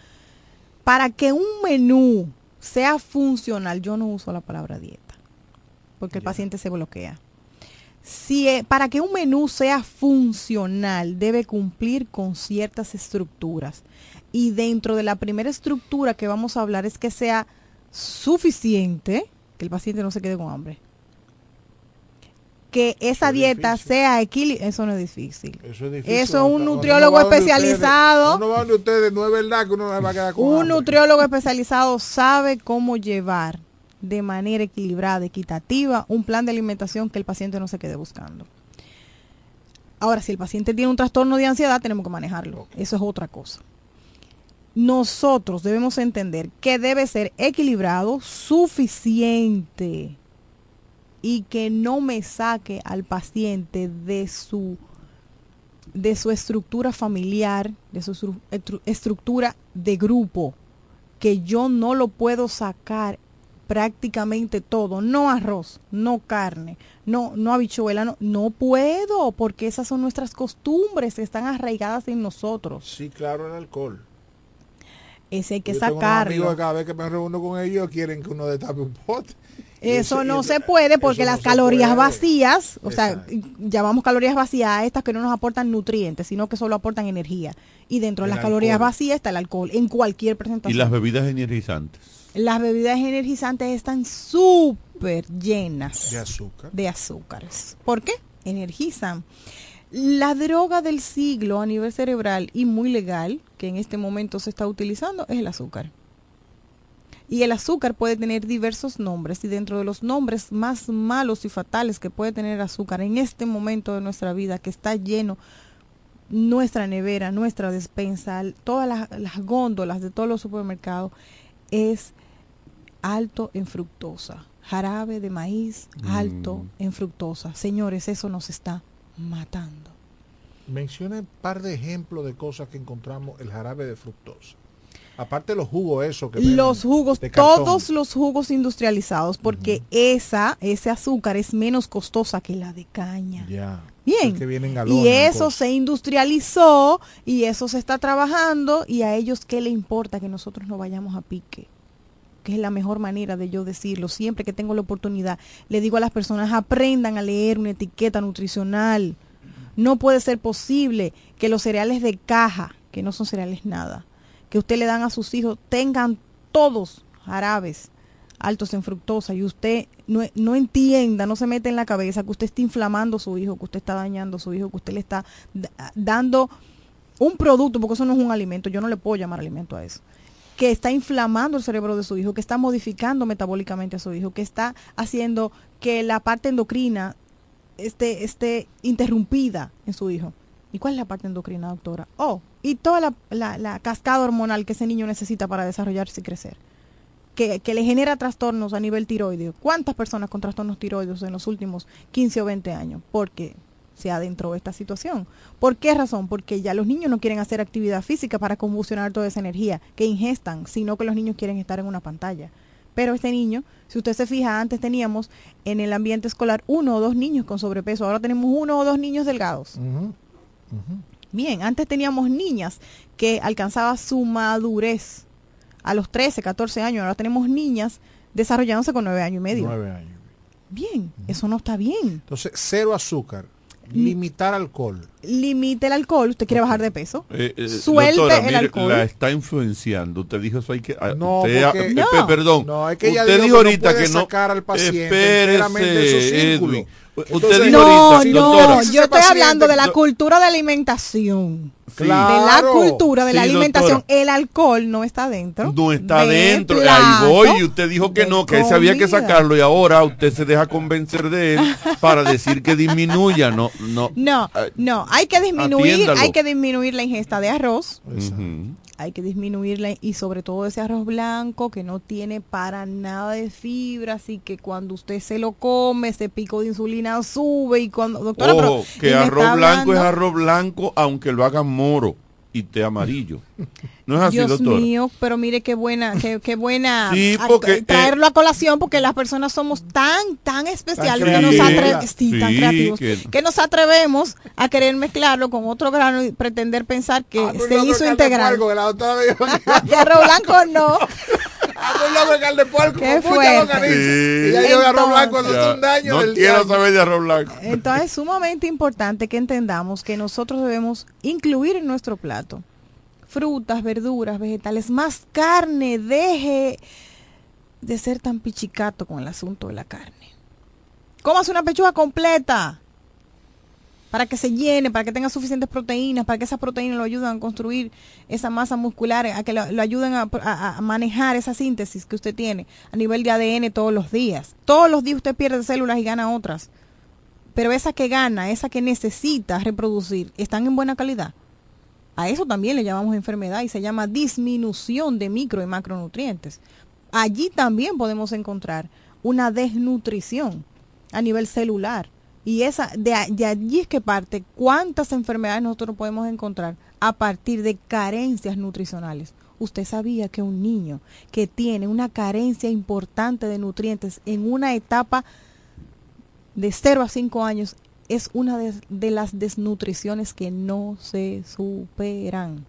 para que un menú sea funcional, yo no uso la palabra dieta, porque el paciente se bloquea. Si, eh, para que un menú sea funcional, debe cumplir con ciertas estructuras. Y dentro de la primera estructura que vamos a hablar es que sea suficiente, que el paciente no se quede con hambre que esa dieta sea equilibrada, eso no es difícil. Eso es difícil. Eso es un nutriólogo uno especializado. ustedes- Uno no es verdad que uno va a quedar con Un hambre. nutriólogo especializado sabe cómo llevar de manera equilibrada, equitativa, un plan de alimentación que el paciente no se quede buscando. Ahora, si el paciente tiene un trastorno de ansiedad, tenemos que manejarlo. Eso es otra cosa. Nosotros debemos entender que debe ser equilibrado, suficiente y que no me saque al paciente de su de su estructura familiar, de su estru- estru- estructura de grupo, que yo no lo puedo sacar prácticamente todo, no arroz, no carne, no, no habichuela, no, no puedo, porque esas son nuestras costumbres que están arraigadas en nosotros. Sí, claro, el alcohol. Ese hay que Yo tengo unos amigos sacarlo. cada vez que me reúno con ellos quieren que uno destape un pote. Y Eso ese- no y se puede porque no las calorías puede. vacías, o sea, llamamos calorías vacías a estas que no nos aportan nutrientes, sino que solo aportan energía. Y dentro de las calorías vacías está el alcohol, en cualquier Y presentación. las bebidas energizantes. Las bebidas energizantes están súper llenas De azúcar. de azúcares. ¿Por qué? Energizan. La droga del siglo a nivel cerebral y muy legal, que en este momento se está utilizando, es el azúcar. Y el azúcar puede tener diversos nombres y dentro de los nombres más malos y fatales que puede tener el azúcar en este momento de nuestra vida, que está lleno nuestra nevera, nuestra despensa, todas las, las góndolas de todos los supermercados, es alto en fructosa. Jarabe de maíz alto Mm. en fructosa. Señores, eso nos está matando. Menciona un par de ejemplos de cosas que encontramos el jarabe de fructosa. Aparte de los jugos esos que Los jugos, todos los jugos industrializados, porque esa, ese azúcar es menos costosa que la de caña. Ya. Bien. Que viene en galones, Y eso se industrializó y eso se está trabajando y a ellos qué le importa que nosotros no vayamos a pique. Que es la mejor manera de yo decirlo. Siempre que tengo la oportunidad, le digo a las personas, aprendan a leer una etiqueta nutricional. No puede ser posible que los cereales de caja, que no son cereales nada, que usted le dan a sus hijos, tengan todos jarabes altos en fructosa y usted no, no entienda, no se mete en la cabeza que usted está inflamando a su hijo, que usted está dañando a su hijo, que usted le está da- dando un producto, porque eso no es un alimento, yo no le puedo llamar alimento a eso, que está inflamando el cerebro de su hijo, que está modificando metabólicamente a su hijo, que está haciendo que la parte endocrina esté, esté interrumpida en su hijo. ¿Y cuál es la parte endocrina, doctora? Oh, y toda la, la- la cascada hormonal que ese niño necesita para desarrollarse y crecer. Que, que le genera trastornos a nivel tiroideo. ¿Cuántas personas con trastornos tiroideos en los últimos 15 o 20 años? Porque se adentró esta situación. ¿Por qué razón? Porque ya los niños no quieren hacer actividad física para combustionar toda esa energía que ingestan, sino que los niños quieren estar en una pantalla. Pero este niño, si usted se fija, antes teníamos en el ambiente escolar uno o dos niños con sobrepeso, ahora tenemos uno o dos niños delgados. Bien, antes teníamos niñas que alcanzaban su madurez a los 13, 14 años, ahora tenemos niñas desarrollándose con 9 años y medio. Años. Bien, eso no está bien. Entonces, cero azúcar. Limitar alcohol. Limite el alcohol, usted quiere bajar de peso. Eh, eh, Suelte doctora, el mire, alcohol. la está influenciando. Usted dijo eso hay que. ah, No, usted, porque- eh, No. pe- perdón. No, es que ella usted dijo dijo que no ahorita que no. sacar al paciente Espérese. Edwin. Entonces, usted dijo No, ahorita, no, doctora. yo estoy hablando de la cultura de alimentación. De la cultura de la alimentación. doctora. El alcohol no está dentro. No está dentro, ahí voy. Y usted dijo que no, que ese había que sacarlo y ahora usted se deja convencer de él para decir que disminuya. No, no. No, Ah, no, hay que disminuir, atiéndalo. hay que disminuir la ingesta de arroz. Hay que disminuirla y sobre todo ese arroz blanco que no tiene para nada de fibra, así que cuando usted se lo come, ese pico de insulina sube y cuando, doctora, Ojo, que arroz blanco es arroz blanco aunque lo hagan moro y té amarillo. No es así, Dios mío, pero mire qué buena, qué, qué buena Sí, a- porque, eh, traerlo a colación porque las personas somos tan, tan especiales Tan que nos atrevemos, sí, tan creativos, que- que... nos atrevemos a querer mezclarlo con otro grano y pretender pensar que pues se hizo integral. algo, la doctora me dijo que- Que arroz blanco no. El de puerco, Qué con mucha. Sí. Y ya yo de arroz blanco Entonces- hace un daño No del quiero diablo. saber de arroz blanco. Entonces es sumamente importante que entendamos que nosotros debemos incluir en nuestro plato frutas, verduras, vegetales, más carne, deje de ser tan pichicato con el asunto de la carne. Cómase una pechuga completa para que se llene, para que tenga suficientes proteínas, para que esas proteínas lo ayuden a construir esa masa muscular, a que lo, ayuden a, a- a manejar esa síntesis que usted tiene a nivel de ADN todos los días. Todos los días usted pierde células y gana otras. Pero esa que gana, esa que necesita reproducir, están en buena calidad. A eso también le llamamos enfermedad y se llama disminución de micro y macronutrientes. Allí también podemos encontrar una desnutrición a nivel celular. Y esa, de, allí es que parte cuántas enfermedades nosotros podemos encontrar a partir de carencias nutricionales. Usted sabía que un niño que tiene una carencia importante de nutrientes en una etapa de 0 a 5 años es una de, de las desnutriciones que no se superan.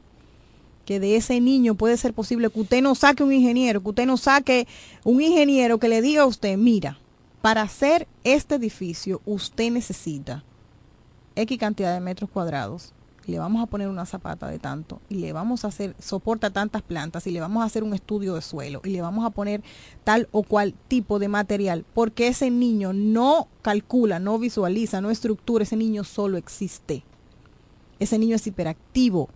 Que de ese niño puede ser posible que usted no saque un ingeniero, que usted no saque un ingeniero que le diga a usted, mira, para hacer este edificio usted necesita X cantidad de metros cuadrados. Le vamos a poner una zapata de tanto y le vamos a hacer, soporta tantas plantas y le vamos a hacer un estudio de suelo y le vamos a poner tal o cual tipo de material, porque ese niño no calcula, no visualiza, no estructura, ese niño solo existe. Ese niño es hiperactivo,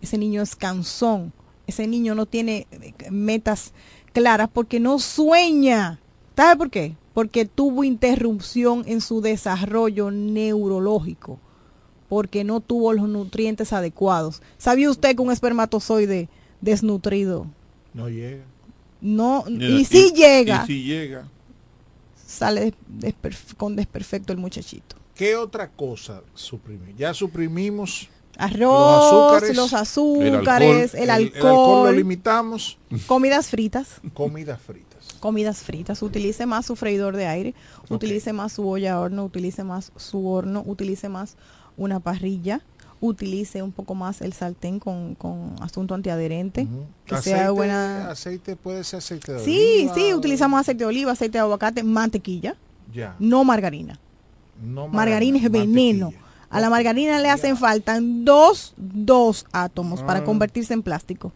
ese niño es cansón, ese niño no tiene eh, metas claras porque no sueña. ¿Sabe por qué? Porque tuvo interrupción en su desarrollo neurológico, porque no tuvo los nutrientes adecuados. ¿Sabía usted que un espermatozoide desnutrido No llega. no y si llega, Y si llega. sale con desperfecto el muchachito? ¿Qué otra cosa suprimir? Ya suprimimos Arroz, los los azúcares, azúcares, el el alcohol, lo limitamos. comidas fritas. Comidas fritas. Comidas fritas, utilice más su freidor de aire, utilice más su olla a horno, utilice más su horno, utilice más una parrilla, utilice un poco más el sartén con, con asunto antiadherente, que aceite, sea buena. aceite puede ser aceite de Sí, oliva, sí, utilizamos aceite de oliva, aceite de aguacate, mantequilla, Ya. no margarina. No Margarina es veneno. A la margarina le hacen falta dos, dos átomos para Ah. convertirse en plástico.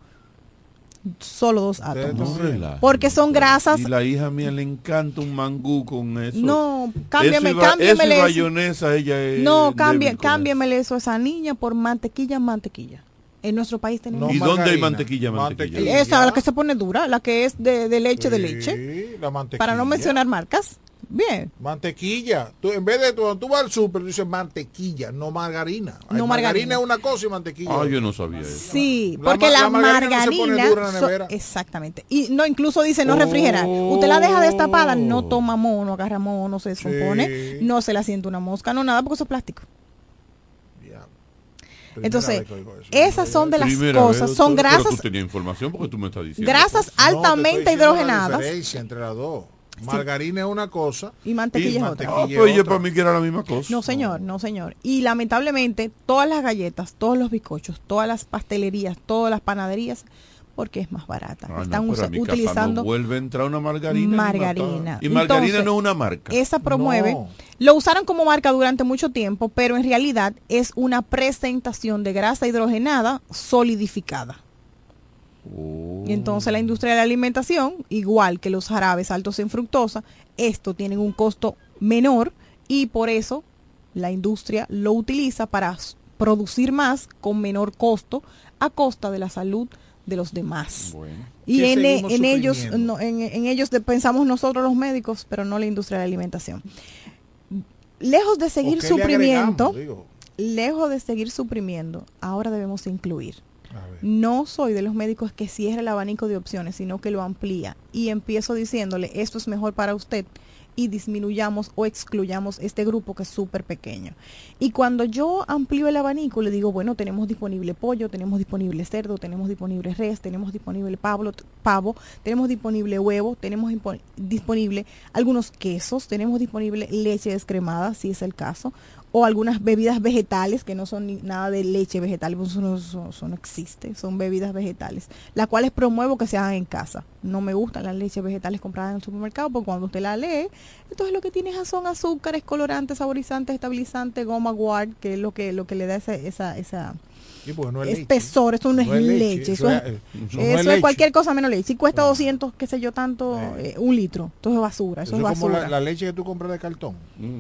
Solo dos átomos. No. Porque son grasas Y la hija mía le encanta un mangú con eso. No, cámbiame, eso y ba- cámbiamele Eso bayonesa, ella es No, cambie, cámbiamele eso a esa niña por mantequilla, mantequilla. En nuestro país tenemos. ¿Y dónde hay mantequilla, mantequilla? Esa, la que se pone dura, la que es de, de leche, de leche. Sí, la mantequilla. Para no mencionar marcas. Bien. Mantequilla. Tú, en vez de tú, cuando tú vas al súper, tú dices mantequilla, no margarina. No margarina. es una cosa y mantequilla. Ah, yo no sabía eso. Sí, La porque la, la margarina no se pone margarina. dura en la so- nevera. exactamente. Y no, incluso dice no refrigerar. Usted la deja destapada, no toma mono, agarra mono, se descompone, Sí. no se le siente una mosca, no nada, porque eso es plástico. Entonces, esas son de las Primera cosas, vez, son pero grasas tú tenías información porque tú me estás diciendo. grasas cosas. altamente hidrogenadas entre las dos. Margarina es una cosa y mantequilla es otra. Ah, pues ella para mí que era la misma cosa. No, señor, no, señor. Y lamentablemente, todas las galletas, todos los bizcochos, todas las pastelerías, todas las panaderías, porque es más barata. Ah, no, Están pero usa- a mi casa utilizando no vuelve a entrar una margarina. margarina. Y margarina Entonces, no es una marca. Esa promueve. Lo usaron como marca durante mucho tiempo, pero en realidad es una presentación de grasa hidrogenada solidificada. Oh. Y entonces la industria de la alimentación, igual que los jarabes altos en fructosa, esto tienen un costo menor y por eso la industria lo utiliza para producir más con menor costo a costa de la salud de los demás. Y ¿Qué en, ellos, no, en, en ellos pensamos nosotros los médicos, pero no la industria de la alimentación. Lejos de seguir ¿O qué le suprimiendo, lejos de seguir suprimiendo, ahora debemos incluir. No soy de los médicos que cierra el abanico de opciones, sino que lo amplía. Y empiezo diciéndole, esto es mejor para usted y disminuyamos o excluyamos este grupo que es súper pequeño. Y cuando yo amplío el abanico, le digo, bueno, tenemos disponible pollo, tenemos disponible cerdo, tenemos disponible res, tenemos disponible pavo, pavo tenemos disponible huevo, tenemos disponible algunos quesos, tenemos disponible leche descremada, si es el caso, o algunas bebidas vegetales que no son ni- nada de leche vegetal, pues eso no, eso- eso no existe, son bebidas vegetales, las cuales promuevo que se hagan en casa. No me gustan las leches vegetales compradas en el supermercado porque cuando usted la lee, entonces lo que tiene son azúcares, colorantes, saborizantes, estabilizantes, goma guard, que es lo que lo que le da esa esa, esa Sí, porque no es leche. espesor, eso no es No es leche, leche, eso, eso es, es- eso no eso es es leche. cualquier cosa menos leche. Si cuesta 200, qué sé yo, tanto, eh, un litro, entonces es basura, eso, Eso es es como basura. la, la leche que tú compras de cartón.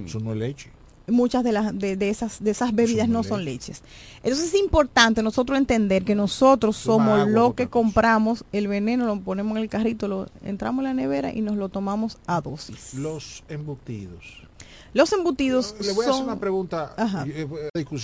Eso no es leche. Muchas de las de, de esas de esas bebidas no son leches. Entonces es importante nosotros entender que nosotros somos agua, lo que compramos, el veneno lo ponemos en el carrito, lo entramos en la nevera y nos lo tomamos a dosis. Los embutidos. Los embutidos Le voy a hacer una pregunta. Ajá. eh, eh, discusión